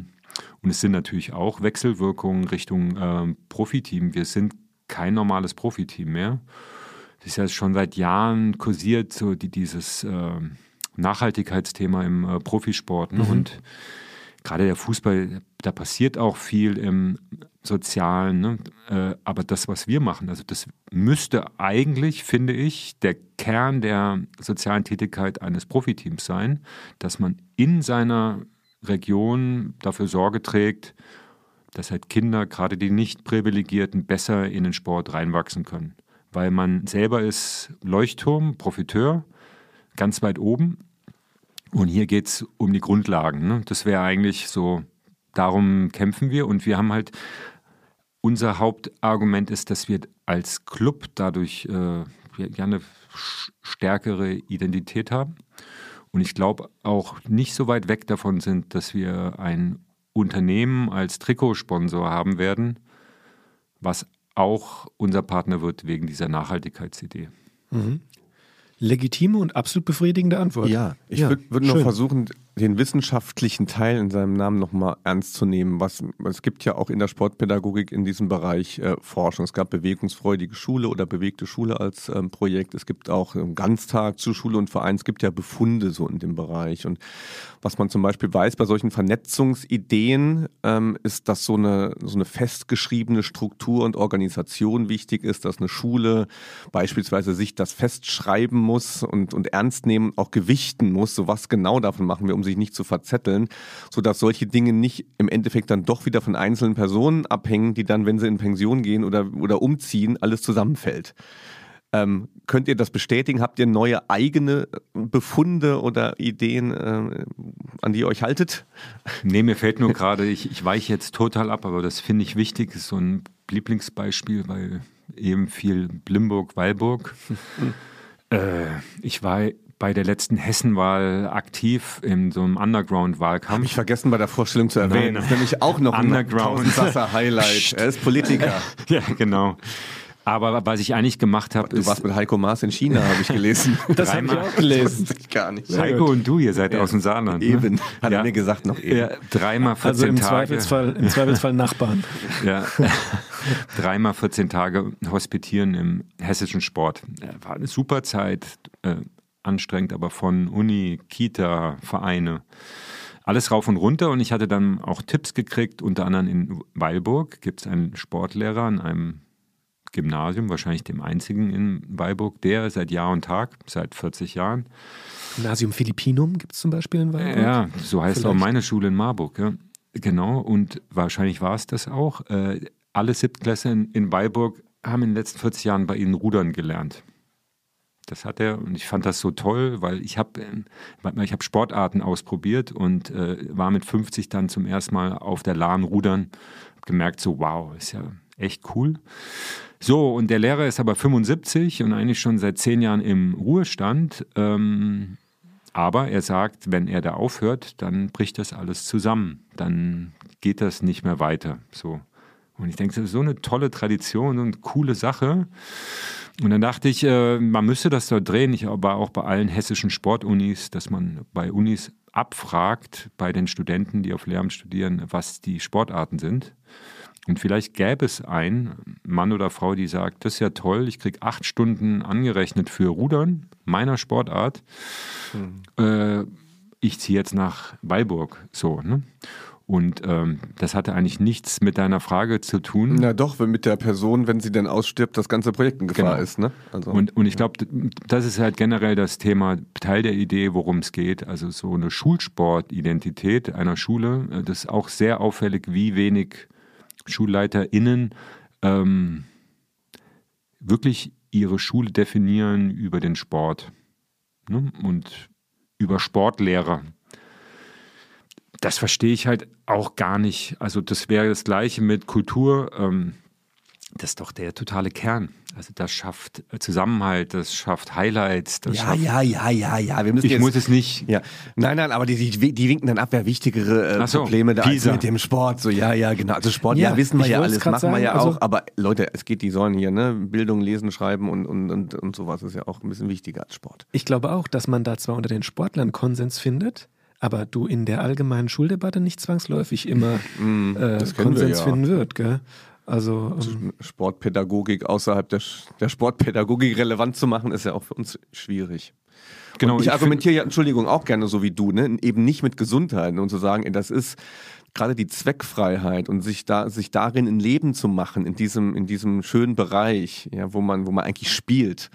Und es sind natürlich auch Wechselwirkungen Richtung äh, Profiteam. Wir sind kein normales Profiteam mehr. Das ist ja schon seit Jahren kursiert, so die, dieses äh, Nachhaltigkeitsthema im äh, Profisport. Ne? Mhm. Und gerade der Fußball, da passiert auch viel im Sozialen, ne? äh, aber das, was wir machen, also das müsste eigentlich, finde ich, der Kern der sozialen Tätigkeit eines Profiteams sein, dass man in seiner Region dafür Sorge trägt, dass halt Kinder, gerade die nicht privilegierten, besser in den Sport reinwachsen können. Weil man selber ist Leuchtturm, Profiteur, ganz weit oben und hier geht es um die Grundlagen. Ne? Das wäre eigentlich so, darum kämpfen wir. Und wir haben halt, unser Hauptargument ist, dass wir als Club dadurch äh, ja eine stärkere Identität haben. Und ich glaube auch nicht so weit weg davon sind, dass wir ein Unternehmen als Trikotsponsor haben werden, was auch unser Partner wird wegen dieser Nachhaltigkeitsidee. Mhm legitime und absolut befriedigende Antwort. Ja, ich ja, würde würd noch versuchen, den wissenschaftlichen Teil in seinem Namen nochmal ernst zu nehmen. Was, es gibt ja auch in der Sportpädagogik in diesem Bereich äh, Forschung. Es gab bewegungsfreudige Schule oder bewegte Schule als ähm, Projekt. Es gibt auch ähm, Ganztag zu Schule und Verein. Es gibt ja Befunde so in dem Bereich. Und was man zum Beispiel weiß bei solchen Vernetzungsideen, ähm, ist, dass so eine, so eine festgeschriebene Struktur und Organisation wichtig ist, dass eine Schule beispielsweise sich das festschreiben muss und, und ernst nehmen, auch gewichten muss. So was genau davon machen wir, um sich nicht zu verzetteln, sodass solche Dinge nicht im Endeffekt dann doch wieder von einzelnen Personen abhängen, die dann, wenn sie in Pension gehen oder, oder umziehen, alles zusammenfällt. Ähm, könnt ihr das bestätigen? Habt ihr neue eigene Befunde oder Ideen, äh, an die ihr euch haltet? Nee, mir fällt nur gerade, ich, ich weiche jetzt total ab, aber das finde ich wichtig, das ist so ein Lieblingsbeispiel, weil eben viel Blimburg, Weilburg. äh, ich war bei der letzten Hessenwahl aktiv in so einem Underground-Wahlkampf. Habe ich vergessen bei der Vorstellung zu erwähnen. Nein, das ist nämlich auch noch Underground. ein Highlight. er ist Politiker. ja, genau. Aber was ich eigentlich gemacht habe, Du warst mit Heiko Maas in China, habe ich gelesen. das habe ich auch gelesen. Das ich gar nicht. Heiko und du, ihr seid ja. aus dem Saarland. Ne? Eben, hat ja. er mir gesagt noch eben. Ja, dreimal 14 also im Tage. Zweifelsfall, im Zweifelsfall Nachbarn. ja, dreimal 14 Tage hospitieren im hessischen Sport. War eine super Zeit, äh, anstrengend, aber von Uni, Kita, Vereine alles rauf und runter und ich hatte dann auch Tipps gekriegt, unter anderem in Weilburg gibt es einen Sportlehrer an einem Gymnasium, wahrscheinlich dem einzigen in Weilburg, der seit Jahr und Tag, seit 40 Jahren. Gymnasium Philippinum gibt es zum Beispiel in Weilburg? Ja, so heißt Vielleicht. auch meine Schule in Marburg. Ja. Genau, und wahrscheinlich war es das auch. Äh, alle Siebtklässler in, in Weilburg haben in den letzten 40 Jahren bei ihnen rudern gelernt. Das hat er und ich fand das so toll, weil ich habe ich hab Sportarten ausprobiert und äh, war mit 50 dann zum ersten Mal auf der Lahn rudern. Hab gemerkt so, wow, ist ja echt cool. So, und der Lehrer ist aber 75 und eigentlich schon seit zehn Jahren im Ruhestand. Ähm, Aber er sagt, wenn er da aufhört, dann bricht das alles zusammen. Dann geht das nicht mehr weiter. So. Und ich denke, das ist so eine tolle Tradition und coole Sache. Und dann dachte ich, äh, man müsste das dort drehen, ich aber auch bei allen hessischen Sportunis, dass man bei Unis abfragt, bei den Studenten, die auf Lehramt studieren, was die Sportarten sind. Und vielleicht gäbe es einen Mann oder Frau, die sagt, das ist ja toll, ich kriege acht Stunden angerechnet für Rudern, meiner Sportart. Mhm. Äh, ich ziehe jetzt nach Weilburg. So, ne? Und ähm, das hatte eigentlich nichts mit deiner Frage zu tun. Na doch, wenn mit der Person, wenn sie denn ausstirbt, das ganze Projekt in Gefahr genau. ist. Ne? Also, und, und ich glaube, das ist halt generell das Thema, Teil der Idee, worum es geht. Also so eine Schulsportidentität einer Schule. Äh, das ist auch sehr auffällig, wie wenig SchulleiterInnen ähm, wirklich ihre Schule definieren über den Sport. Ne? Und über Sportlehrer das verstehe ich halt auch gar nicht. Also das wäre das gleiche mit Kultur. Ähm, das ist doch der totale Kern. Also das schafft Zusammenhalt, das schafft Highlights. Das ja, schafft ja, ja, ja, ja. Wir müssen ich jetzt, muss es nicht. Ja. Nein, nein, aber die, die, die winken dann ab, wer wichtigere äh, so, Probleme da als mit dem Sport. So, ja, ja, genau. Also Sport, ja, ja wissen wir ja alles, machen sagen, wir ja also, auch. Aber Leute, es geht, die sollen hier, ne? Bildung, Lesen, Schreiben und, und, und, und sowas ist ja auch ein bisschen wichtiger als Sport. Ich glaube auch, dass man da zwar unter den Sportlern Konsens findet, aber du in der allgemeinen Schuldebatte nicht zwangsläufig immer mm, äh, Konsens ja. finden wird, gell? Also ähm, Sportpädagogik außerhalb der, der Sportpädagogik relevant zu machen, ist ja auch für uns schwierig. Genau. Und ich, ich argumentiere ja, Entschuldigung, auch gerne so wie du, ne? eben nicht mit Gesundheit und zu sagen, ey, das ist gerade die Zweckfreiheit und sich da sich darin ein Leben zu machen in diesem in diesem schönen Bereich, ja, wo man wo man eigentlich spielt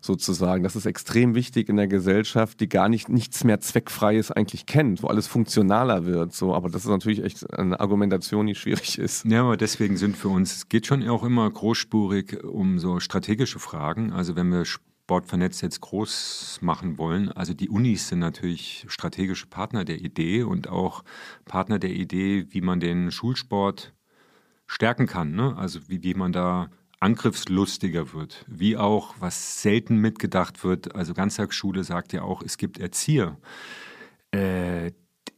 sozusagen. Das ist extrem wichtig in der Gesellschaft, die gar nicht nichts mehr Zweckfreies eigentlich kennt, wo alles funktionaler wird. So, aber das ist natürlich echt eine Argumentation, die schwierig ist. Ja, aber deswegen sind für uns, es geht schon auch immer großspurig um so strategische Fragen. Also wenn wir Sportvernetzt jetzt groß machen wollen. Also die Unis sind natürlich strategische Partner der Idee und auch Partner der Idee, wie man den Schulsport stärken kann. Ne? Also wie, wie man da angriffslustiger wird, wie auch, was selten mitgedacht wird, also Ganztagsschule sagt ja auch, es gibt Erzieher. Äh,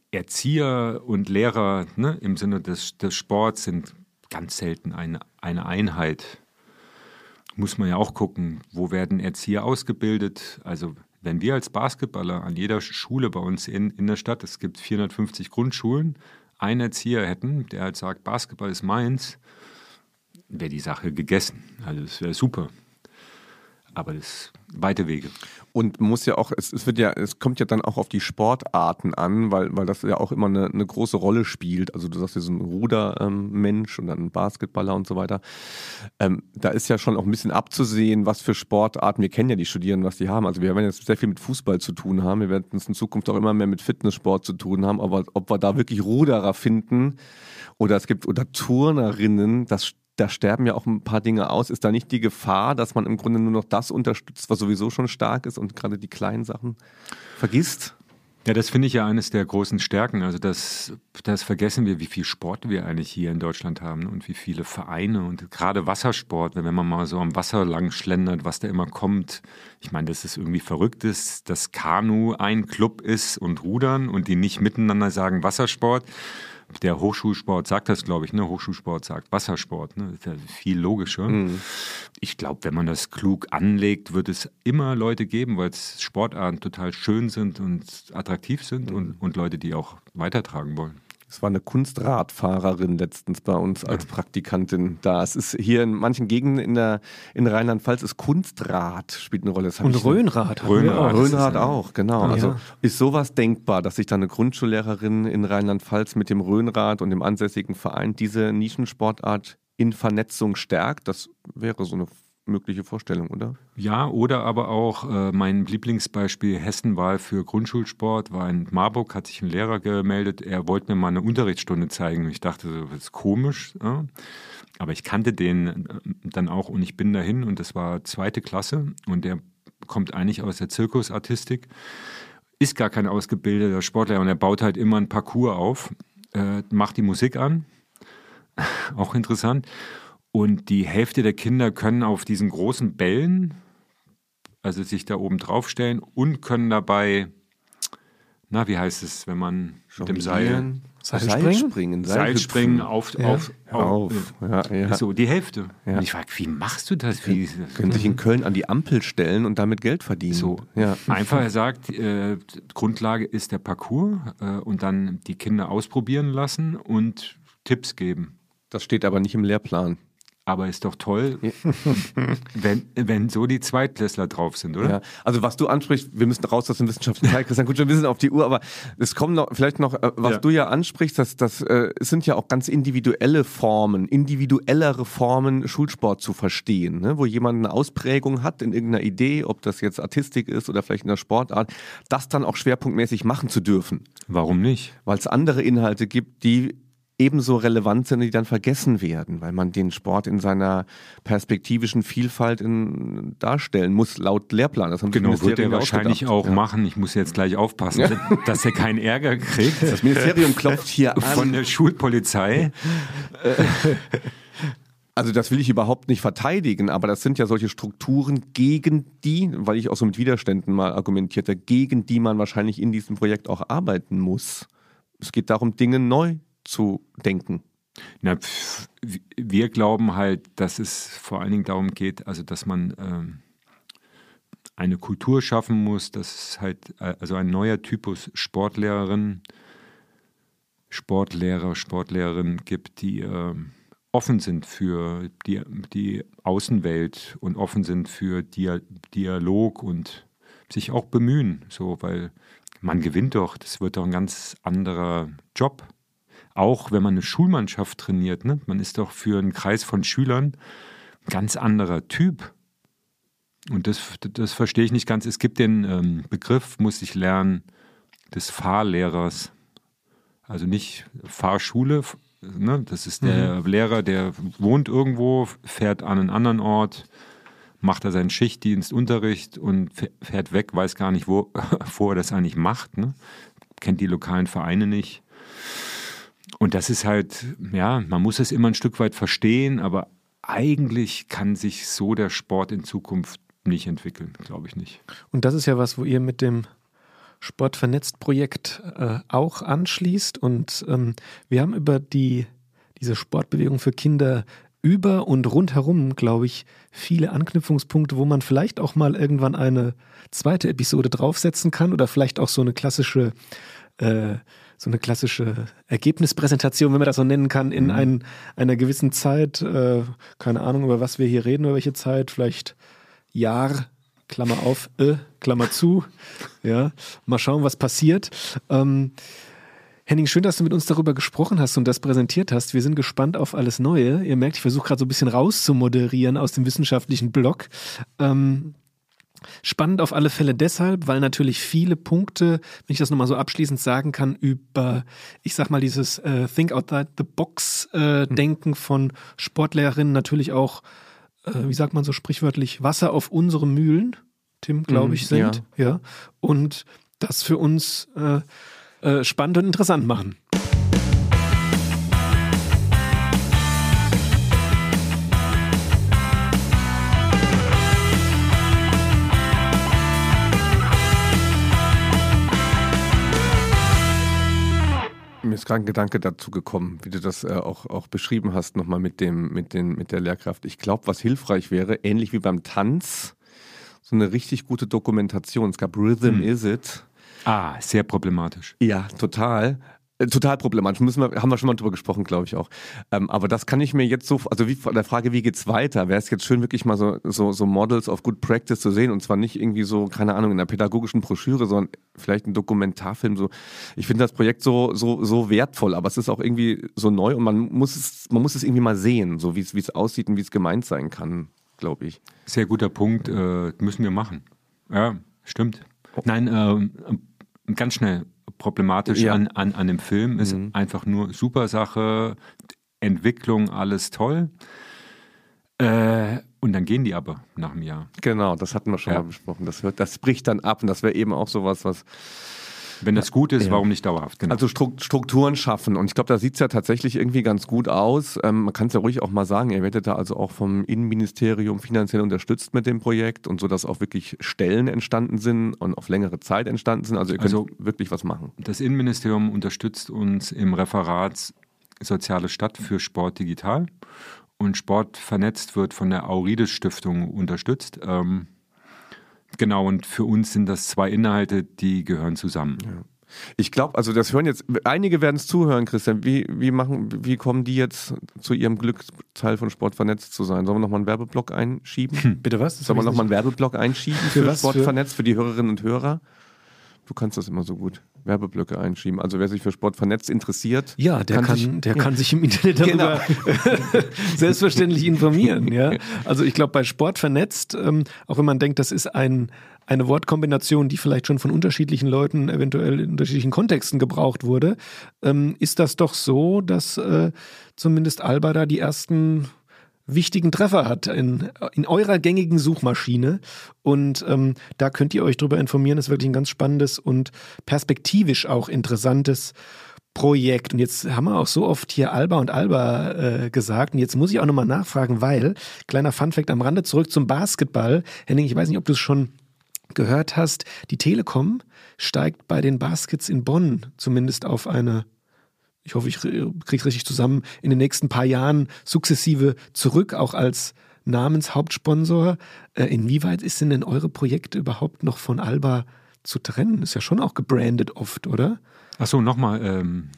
Erzieher und Lehrer ne, im Sinne des, des Sports sind ganz selten eine, eine Einheit. Muss man ja auch gucken, wo werden Erzieher ausgebildet. Also wenn wir als Basketballer an jeder Schule bei uns in, in der Stadt, es gibt 450 Grundschulen, einen Erzieher hätten, der halt sagt, Basketball ist meins, wäre die Sache gegessen. Also das wäre super. Aber das weite Wege. Und muss ja auch, es, es, wird ja, es kommt ja dann auch auf die Sportarten an, weil, weil das ja auch immer eine, eine große Rolle spielt. Also du sagst ja so ein Rudermensch ähm, und dann ein Basketballer und so weiter. Ähm, da ist ja schon auch ein bisschen abzusehen, was für Sportarten, wir kennen ja die Studierenden, was die haben. Also wir werden jetzt sehr viel mit Fußball zu tun haben. Wir werden es in Zukunft auch immer mehr mit Fitnesssport zu tun haben. Aber ob wir da wirklich Ruderer finden oder es gibt oder Turnerinnen, das da sterben ja auch ein paar Dinge aus. Ist da nicht die Gefahr, dass man im Grunde nur noch das unterstützt, was sowieso schon stark ist und gerade die kleinen Sachen vergisst? Ja, das finde ich ja eines der großen Stärken. Also das, das vergessen wir, wie viel Sport wir eigentlich hier in Deutschland haben und wie viele Vereine und gerade Wassersport, wenn man mal so am Wasser lang schlendert, was da immer kommt. Ich meine, das ist irgendwie verrückt ist, dass Kanu ein Club ist und Rudern und die nicht miteinander sagen Wassersport der Hochschulsport sagt das, glaube ich, ne? Hochschulsport sagt Wassersport, ne? Das ist ja viel logischer. Mhm. Ich glaube, wenn man das klug anlegt, wird es immer Leute geben, weil es Sportarten total schön sind und attraktiv sind mhm. und, und Leute, die auch weitertragen wollen. Es war eine Kunstradfahrerin letztens bei uns als Praktikantin da. Es ist hier in manchen Gegenden in, der, in Rheinland-Pfalz ist Kunstrad spielt eine Rolle. Und Röhnrad. Röhnrad, Röhnrad auch, genau. Ah, also ist sowas denkbar, dass sich da eine Grundschullehrerin in Rheinland-Pfalz mit dem Röhnrad und dem ansässigen Verein diese Nischensportart in Vernetzung stärkt? Das wäre so eine mögliche Vorstellung, oder? Ja, oder aber auch äh, mein Lieblingsbeispiel Hessenwahl für Grundschulsport war in Marburg, hat sich ein Lehrer gemeldet, er wollte mir mal eine Unterrichtsstunde zeigen. Ich dachte, das ist komisch. Ja? Aber ich kannte den äh, dann auch und ich bin dahin und das war zweite Klasse und der kommt eigentlich aus der Zirkusartistik, ist gar kein ausgebildeter Sportler und er baut halt immer ein Parcours auf, äh, macht die Musik an, auch interessant und die Hälfte der Kinder können auf diesen großen Bällen, also sich da oben drauf stellen und können dabei na, wie heißt es, wenn man mit dem Seil, Seilspringen? Seilspringen, Seilspringen auf, Ja. auf, auf, Auf. Ja, ja. so die Hälfte. Ja. Und ich frage, wie machst du das? Wie, Können sich in Köln an die Ampel stellen und damit Geld verdienen. So, Ja. einfach er sagt, äh, Grundlage ist der Parcours äh, und dann die Kinder ausprobieren lassen und Tipps geben. Das steht aber nicht im Lehrplan. Aber ist doch toll, wenn, wenn so die Zweitklässler drauf sind, oder? Ja, also was du ansprichst, wir müssen raus aus dem wissenschaftlichen Teil, Christian, gut, wir sind auf die Uhr, aber es kommt noch, vielleicht noch, äh, was Ja. du ja ansprichst, das, das äh, sind ja auch ganz individuelle Formen, individuellere Formen, Schulsport zu verstehen, ne? wo jemand eine Ausprägung hat in irgendeiner Idee, ob das jetzt Artistik ist oder vielleicht in der Sportart, das dann auch schwerpunktmäßig machen zu dürfen, Warum nicht? weil es andere Inhalte gibt, die ebenso relevant sind, die dann vergessen werden, weil man den Sport in seiner perspektivischen Vielfalt in, darstellen muss, laut Lehrplan. Das haben Genau, wird Ministerien er ja wahrscheinlich auch Ja. machen. Ich muss jetzt gleich aufpassen, dass er keinen Ärger kriegt Das Ministerium klopft hier von an. der Schulpolizei. Also das will ich überhaupt nicht verteidigen, aber das sind ja solche Strukturen, gegen die, weil ich auch so mit Widerständen mal argumentierte, gegen die man wahrscheinlich in diesem Projekt auch arbeiten muss. Es geht darum, Dinge neu zu denken. Na, wir glauben halt, dass es vor allen Dingen darum geht, also dass man ähm, eine Kultur schaffen muss, dass es halt äh, also ein neuer Typus Sportlehrerin, Sportlehrer, Sportlehrerin gibt, die ähm, offen sind für die, die Außenwelt und offen sind für Dia Dialog und sich auch bemühen, so, weil man gewinnt doch, das wird doch ein ganz anderer Job auch wenn man eine Schulmannschaft trainiert, ne? man ist doch für einen Kreis von Schülern ein ganz anderer Typ. Und das, das verstehe ich nicht ganz. Es gibt den ähm, Begriff, muss ich lernen, des Fahrlehrers. Also nicht Fahrschule, ne? das ist der Lehrer, der wohnt irgendwo, fährt an einen anderen Ort, macht da seinen Schichtdienst, Unterricht und fäh- fährt weg, weiß gar nicht, wo, wo er das eigentlich macht. Ne? Kennt die lokalen Vereine nicht. Und das ist halt, ja, man muss es immer ein Stück weit verstehen, aber eigentlich kann sich so der Sport in Zukunft nicht entwickeln, glaube ich nicht. Und das ist ja was, wo ihr mit dem Sportvernetzt-Projekt äh, auch anschließt. Und ähm, wir haben über die, diese Sportbewegung für Kinder über und rundherum, glaube ich, viele Anknüpfungspunkte, wo man vielleicht auch mal irgendwann eine zweite Episode draufsetzen kann oder vielleicht auch so eine klassische äh, so eine klassische Ergebnispräsentation, wenn man das so nennen kann, in ein, einer gewissen Zeit, äh, keine Ahnung, über was wir hier reden, über welche Zeit, vielleicht Jahr, Klammer auf, äh, Klammer zu. Ja, mal schauen, was passiert. Ähm, Henning, schön, dass du mit uns darüber gesprochen hast und das präsentiert hast. Wir sind gespannt auf alles Neue. Ihr merkt, ich versuche gerade so ein bisschen rauszumoderieren aus dem wissenschaftlichen Block. Ähm, Spannend auf alle Fälle deshalb, weil natürlich viele Punkte, wenn ich das nochmal so abschließend sagen kann, über, ich sag mal, dieses äh, Think Outside the Box äh, Denken von Sportlehrerinnen natürlich auch, äh, wie sagt man so sprichwörtlich, Wasser auf unsere Mühlen, Tim, glaube ich, sind. Ja. Und das für uns äh, äh, spannend und interessant machen. Gerade ein Gedanke dazu gekommen, wie du das äh, auch, auch beschrieben hast, nochmal mit, dem, mit, den, mit der Lehrkraft. Ich glaube, was hilfreich wäre, ähnlich wie beim Tanz, so eine richtig gute Dokumentation. Es gab Rhythm Hm. Is It. Ah, sehr problematisch. Ja, total. Äh, Total problematisch. Müssen wir, haben wir schon mal drüber gesprochen, glaube ich auch. Ähm, aber das kann ich mir jetzt so, also wie von der Frage, wie geht's weiter, wäre es jetzt schön, wirklich mal so, so, so Models of Good Practice zu sehen und zwar nicht irgendwie so, keine Ahnung, in einer pädagogischen Broschüre, sondern vielleicht ein Dokumentarfilm. So, ich finde das Projekt so, so, so wertvoll, aber es ist auch irgendwie so neu und man muss es, man muss es irgendwie mal sehen, so wie es, wie es aussieht und wie es gemeint sein kann, glaube ich. Sehr guter Punkt, äh, müssen wir machen. Ja, stimmt. Nein, ähm, ganz schnell problematisch Ja. an, an, an dem Film ist einfach nur super Sache, Entwicklung, alles toll. Äh, und dann gehen die aber nach einem Jahr. Genau, das hatten wir schon Ja. mal besprochen. Das, wird, das bricht dann ab und das wäre eben auch sowas, was Wenn das gut ist, ja. warum nicht dauerhaft? Genau. Also Strukturen schaffen. Und ich glaube, da sieht es ja tatsächlich irgendwie ganz gut aus. Ähm, man kann es ja ruhig auch mal sagen, ihr werdet da also auch vom Innenministerium finanziell unterstützt mit dem Projekt und so, dass auch wirklich Stellen entstanden sind und auf längere Zeit entstanden sind. Also ihr könnt also, wirklich was machen. Das Innenministerium unterstützt uns im Referat Soziale Stadt für Sport digital. Und Sport vernetzt wird von der Aurides Stiftung unterstützt. Ähm, Genau, und für uns sind das zwei Inhalte, die gehören zusammen. Ja. Ich glaube, also das hören jetzt, einige werden es zuhören, Christian. Wie, wie, machen, wie kommen die jetzt zu ihrem Glück, Teil von Sport vernetzt zu sein? Sollen wir nochmal einen Werbeblock einschieben? Hm. Bitte was? Sollen wir nochmal einen Werbeblock einschieben für, für Sport für? vernetzt, für die Hörerinnen und Hörer? Du kannst das immer so gut. Werbeblöcke einschieben. Also wer sich für Sport vernetzt interessiert, ja, der kann, kann sich, der ja. kann sich im Internet darüber genau. selbstverständlich informieren. Ja, also ich glaube bei Sport vernetzt, ähm, auch wenn man denkt, das ist ein eine Wortkombination, die vielleicht schon von unterschiedlichen Leuten eventuell in unterschiedlichen Kontexten gebraucht wurde, ähm, ist das doch so, dass äh, zumindest Alba da die ersten wichtigen Treffer hat in, in eurer gängigen Suchmaschine. Und ähm, da könnt ihr euch drüber informieren. Das ist wirklich ein ganz spannendes und perspektivisch auch interessantes Projekt. Und jetzt haben wir auch so oft hier Alba und Alba äh, gesagt. Und jetzt muss ich auch nochmal nachfragen, weil, kleiner Funfact am Rande, zurück zum Basketball. Henning, ich weiß nicht, ob du es schon gehört hast, die Telekom steigt bei den Baskets in Bonn zumindest auf eine ich hoffe, ich kriege es richtig zusammen, in den nächsten paar Jahren sukzessive zurück, auch als Namenshauptsponsor. Äh, inwieweit ist denn, denn eure Projekte überhaupt noch von Alba zu trennen? Ist ja schon auch gebrandet oft, oder? Achso, nochmal, ähm,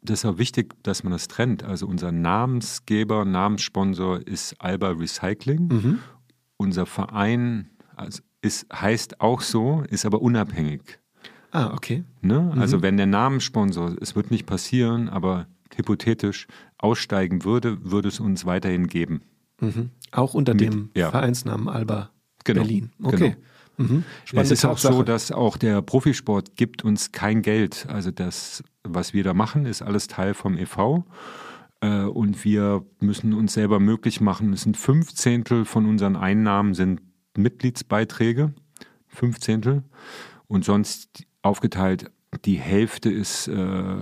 das ist auch wichtig, dass man das trennt. Also unser Namensgeber, Namenssponsor ist Alba Recycling. Mhm. Unser Verein also ist, heißt auch so, ist aber unabhängig. Ah, okay. Ne? Also mhm. wenn der Namenssponsor, es wird nicht passieren, aber hypothetisch aussteigen würde, würde es uns weiterhin geben. Mhm. Auch unter Mit, dem ja. Vereinsnamen Alba genau, Berlin. Okay. Genau. Mhm. Es ist auch Sache. so, dass auch der Profisport gibt uns kein Geld. Also das, was wir da machen, ist alles Teil vom EV. Äh, und wir müssen uns selber möglich machen. Es sind fünf Zehntel von unseren Einnahmen sind Mitgliedsbeiträge. Fünf Zehntel. Und sonst aufgeteilt. Die Hälfte ist äh,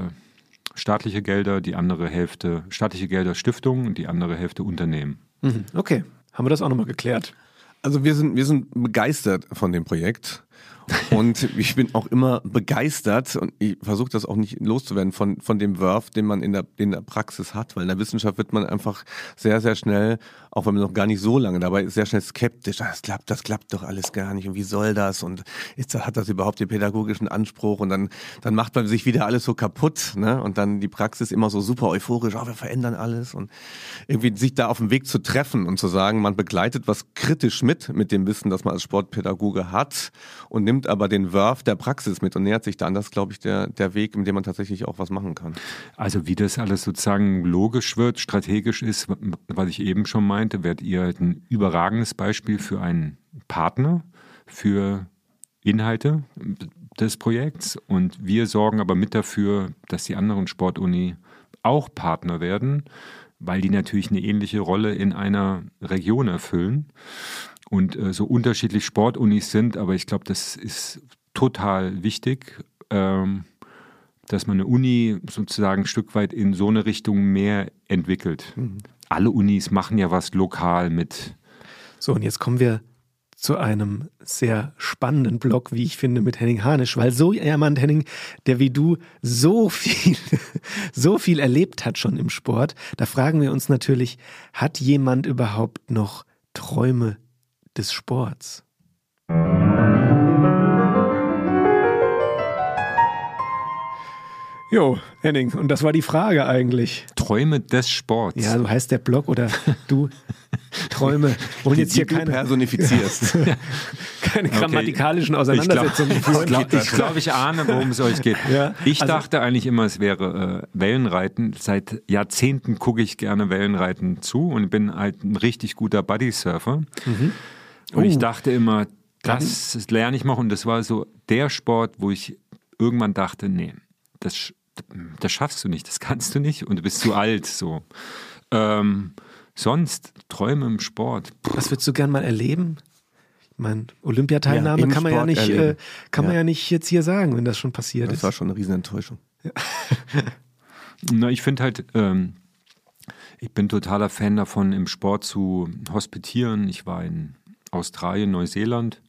staatliche Gelder, die andere Hälfte staatliche Gelder Stiftungen und die andere Hälfte Unternehmen. Mhm. Okay, haben wir das auch nochmal geklärt. Also wir sind, wir sind begeistert von dem Projekt. Und ich bin auch immer begeistert und ich versuche das auch nicht loszuwerden von, von dem Wurf, den man in der, in der Praxis hat, weil in der Wissenschaft wird man einfach sehr, sehr schnell, auch wenn man noch gar nicht so lange dabei ist, sehr schnell skeptisch. Das klappt, das klappt doch alles gar nicht und wie soll das und ist, hat das überhaupt den pädagogischen Anspruch und dann, dann macht man sich wieder alles so kaputt ne? und dann die Praxis immer so super euphorisch, oh, wir verändern alles und irgendwie sich da auf dem Weg zu treffen und zu sagen, man begleitet was kritisch mit, mit dem Wissen, das man als Sportpädagoge hat und nimmt aber den Wurf der Praxis mit und nähert sich dann. Das glaube ich, der, der Weg, mit dem man tatsächlich auch was machen kann. Also wie das alles sozusagen logisch wird, strategisch ist, was ich eben schon meinte, werdet ihr ein überragendes Beispiel für einen Partner, für Inhalte des Projekts und wir sorgen aber mit dafür, dass die anderen Sportuni auch Partner werden, weil die natürlich eine ähnliche Rolle in einer Region erfüllen und äh, so unterschiedlich Sportunis sind, aber ich glaube, das ist total wichtig, ähm, dass man eine Uni sozusagen ein Stück weit in so eine Richtung mehr entwickelt. Mhm. Alle Unis machen ja was lokal mit. So, und jetzt kommen wir zu einem sehr spannenden Blog, wie ich finde, mit Henning Hanisch, weil so jemand, Henning, der wie du so viel, so viel erlebt hat schon im Sport, da fragen wir uns natürlich, hat jemand überhaupt noch Träume des Sports. Jo, Henning, und das war die Frage eigentlich. Träume des Sports. Ja, so heißt der Blog oder du Träume. Und jetzt hier keine personifizierst. keine grammatikalischen. Auseinandersetzungen. Ich glaube, ich, glaub, ich, glaub, ich ahne, worum es euch geht. Ja, ich also, dachte eigentlich immer, es wäre äh, Wellenreiten. Seit Jahrzehnten gucke ich gerne Wellenreiten zu und bin halt ein richtig guter Buddy-Surfer. Mhm. Und oh. ich dachte immer, das lerne ich mal. Und das war so der Sport, wo ich irgendwann dachte, nee, das, das schaffst du nicht, das kannst du nicht und du bist zu alt. So. Ähm, sonst Träume im Sport. Was würdest du gern mal erleben? mein Olympiateilnahme Ja, im kann man ja Sport nicht, äh, kann man Ja. ja nicht jetzt hier sagen, wenn das schon passiert Das ist. war schon eine Riesenenttäuschung. Na, ich finde halt, ähm, ich bin totaler Fan davon, im Sport zu hospitieren. Ich war in Australien, Neuseeland,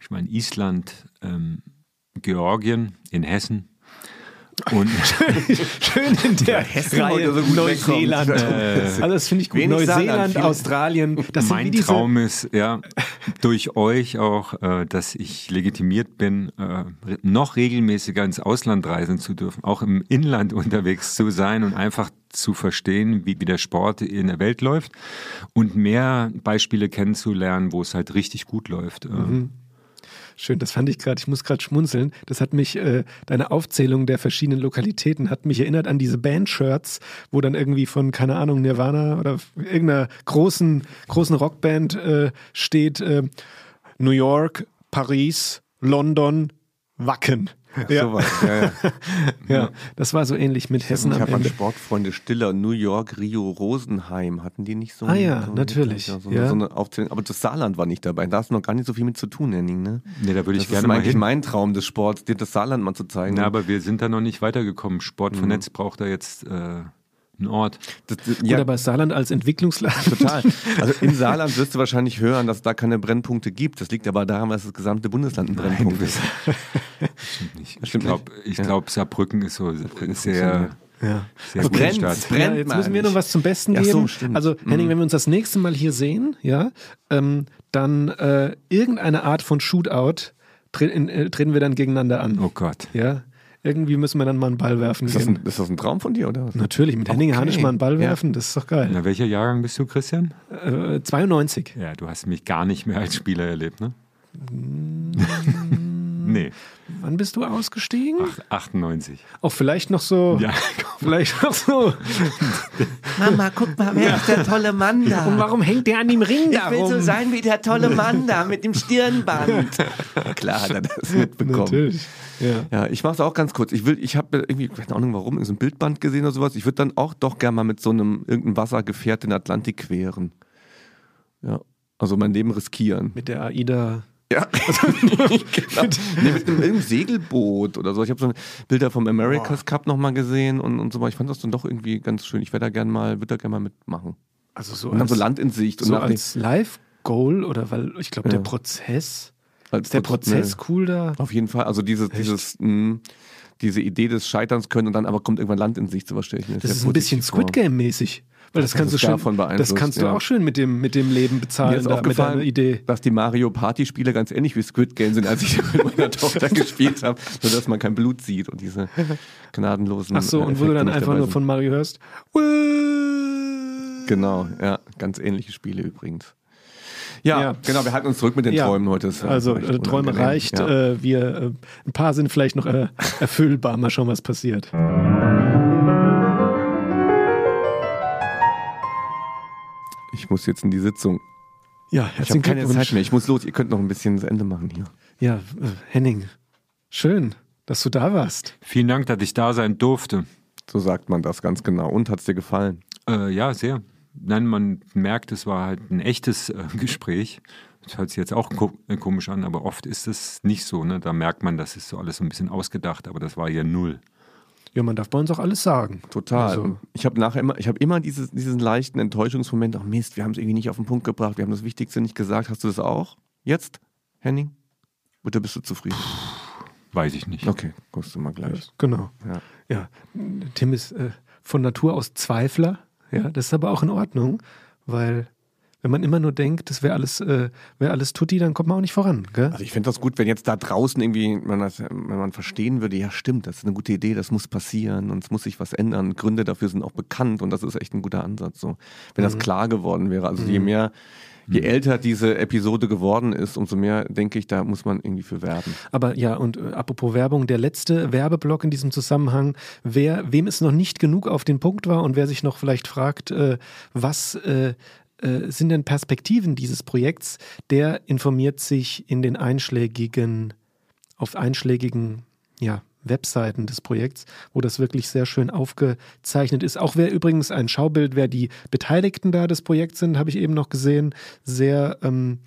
ich war in Island, ähm, Georgien, in Hessen. Und Schön in der Hessen Reihe so Neuseeland. wegkommt. also das finde ich gut. Neuseeland, viel- Australien. Das mein diese, Traum ist, ja, durch euch auch, äh, dass ich legitimiert bin, äh, noch regelmäßiger ins Ausland reisen zu dürfen, auch im Inland unterwegs zu sein und einfach zu verstehen, wie, wie der Sport in der Welt läuft und mehr Beispiele kennenzulernen, wo es halt richtig gut läuft. Äh, Mhm. Schön, das fand ich gerade, ich muss gerade schmunzeln. Das hat mich, äh, deine Aufzählung der verschiedenen Lokalitäten hat mich erinnert an diese Band-Shirts, wo dann irgendwie von, keine Ahnung, Nirvana oder irgendeiner großen, großen Rockband äh, steht äh, New York, Paris, London, Wacken. Ja, Sowas. Ja, ja. ja, das war so ähnlich mit Hessen Ich am habe an Ende. Sportfreunde Stiller, New York, Rio, Rosenheim. Hatten die nicht so Ah ja, so natürlich, Ja, so, ja. Eine, so eine Aufzählung. Aber das Saarland war nicht dabei. Da hast du noch gar nicht so viel mit zu tun, Henning. Ne? Nee, da würde ich das gerne ist mal eigentlich hin. mein Traum des Sports, dir das Saarland mal zu zeigen. Na, aber wir sind da noch nicht weitergekommen. Sport Mhm. vernetzt braucht da jetzt äh, einen Ort. das, das, Gut, ja, aber Saarland als Entwicklungsland. total. Also im Saarland wirst du wahrscheinlich hören, dass es da keine Brennpunkte gibt. Das liegt aber daran, dass das gesamte Bundesland ein Brennpunkt ist. Stimmt. Ich glaube, ich Ja. glaub, Saarbrücken ist so funktioniert. sehr, Ja. sehr Also brennt, Stadt. es brennt. ja, jetzt müssen wir noch was zum Besten Ja, geben. so, stimmt. Mhm. Also Henning, wenn wir uns das nächste Mal hier sehen, ja, ähm, dann äh, irgendeine Art von Shootout tre in, äh, treten wir dann gegeneinander an. Oh Gott. Ja, irgendwie müssen wir dann mal einen Ball werfen. Ist das, gehen. ein, ist das ein Traum von dir, oder? Natürlich, mit Henning Okay. Hanisch mal einen Ball Ja. werfen, das ist doch geil. Na, welcher Jahrgang bist du, Christian? Äh, 92. Ja, du hast mich gar nicht mehr als Spieler erlebt, ne? nee, Wann bist du ausgestiegen? ach, 98. Auch vielleicht noch so, Ja, vielleicht noch so. Mama, guck mal, wer ist der tolle Mann da? Und warum hängt der an dem Ring ich da will so sein wie der tolle Mann da mit dem Stirnband. Klar hat er das mitbekommen. Natürlich. Ja. Ja, ich mach's auch ganz kurz. Ich will, ich habe irgendwie, keine Ahnung warum, so ein Bildband gesehen oder sowas. Ich würde dann auch doch gerne mal mit so einem irgendeinem Wassergefährt den Atlantik queren. Ja, also mein Leben riskieren. Mit der AIDA. Ja, genau. nee, mit einem Segelboot oder so. Ich habe so Bilder vom America's Cup nochmal gesehen und, und so. Ich fand das dann doch irgendwie ganz schön. Ich werde da gerne mal, würde da gerne mal mitmachen. Also so Und dann als, so Land in Sicht. Und so nach als Live-Goal oder weil ich glaube, der Ja. Prozess, als ist der Proz- Prozess nee. cool da? Auf jeden Fall. Also dieses, dieses, mh, diese Idee des Scheiterns können und dann aber kommt irgendwann Land in Sicht, sowas stelle ich mir Das sehr ist ein bisschen. Squid Game-mäßig. Weil das, Das kannst du schön, davon das kannst du ja. auch schön mit dem, mit dem Leben bezahlen, ist da, mit aufgefallen, deiner Idee. dass die Mario Party Spiele ganz ähnlich wie Squid Game sind, als ich mit meiner Tochter gespielt habe, nur dass man kein Blut sieht und diese gnadenlosen Ach so, äh, und wo du dann einfach nur von Mario hörst. Genau, ja, ganz ähnliche Spiele übrigens. Ja, Ja. genau, wir halten uns zurück mit den Ja. Träumen heute. Ja Also äh, Träume reicht. Äh, wir, äh, ein paar sind vielleicht noch äh, erfüllbar. Mal schauen, was passiert. Ich muss jetzt in die Sitzung. Ja, Ich habe keine. Zeit mehr. Ich muss los. Ihr könnt noch ein bisschen das Ende machen hier. Ja, äh, Henning, schön, dass du da warst. Vielen Dank, dass ich da sein durfte. So sagt man das ganz genau. Und hat's dir gefallen? Äh, ja, sehr. Nein, man merkt, es war halt ein echtes äh, Gespräch. Das hört sich jetzt auch ko äh, komisch an, aber oft ist es nicht so. Ne? Da merkt man, das ist so alles so ein bisschen ausgedacht, aber das war ja null. Ja, man darf bei uns auch alles sagen. Total. Also- ich habe nachher immer, ich habe immer dieses, diesen leichten Enttäuschungsmoment. Ach Mist, wir haben es irgendwie nicht auf den Punkt gebracht. Wir haben das Wichtigste nicht gesagt. Hast du das auch? Jetzt, Henning? Oder bist du zufrieden? Weiß ich nicht. Okay, guckst du mal gleich. Genau. Ja. Ja, Tim ist äh, von Natur aus Zweifler. Ja, das ist aber auch in Ordnung, weil wenn man immer nur denkt, das wäre alles, äh, wäre alles tutti, dann kommt man auch nicht voran. Gell? Also ich fände das gut, wenn jetzt da draußen irgendwie, man das, wenn man verstehen würde, ja stimmt, das ist eine gute Idee, das muss passieren und es muss sich was ändern. Gründe dafür sind auch bekannt und das ist echt ein guter Ansatz. So, wenn das klar geworden wäre. Also je mehr, je älter diese Episode geworden ist, umso mehr denke ich, da muss man irgendwie für werben. Aber ja, und äh, apropos Werbung, der letzte Werbeblock in diesem Zusammenhang, wer, wem es noch nicht genug auf den Punkt war und wer sich noch vielleicht fragt, äh, was äh, äh, sind denn Perspektiven dieses Projekts, der informiert sich in den einschlägigen, auf einschlägigen, ja, Webseiten des Projekts, wo das wirklich sehr schön aufgezeichnet ist. Auch wer übrigens ein Schaubild, wer die Beteiligten da des Projekts sind, habe ich eben noch gesehen, sehr ähm,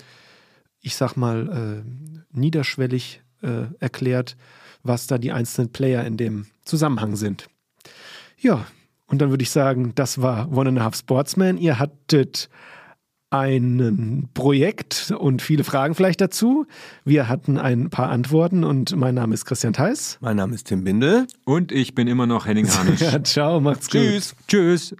ich sag mal, äh, niederschwellig äh, erklärt, was da die einzelnen Player in dem Zusammenhang sind. Ja, und dann würde ich sagen, das war One and a Half Sportsman. Ihr hattet ein Projekt und viele Fragen vielleicht dazu. Wir hatten ein paar Antworten und mein Name ist Christian Theis. Mein Name ist Tim Bindel. Und ich bin immer noch Henning Hanisch. Ja, ciao, macht's gut. Tschüss. Tschüss.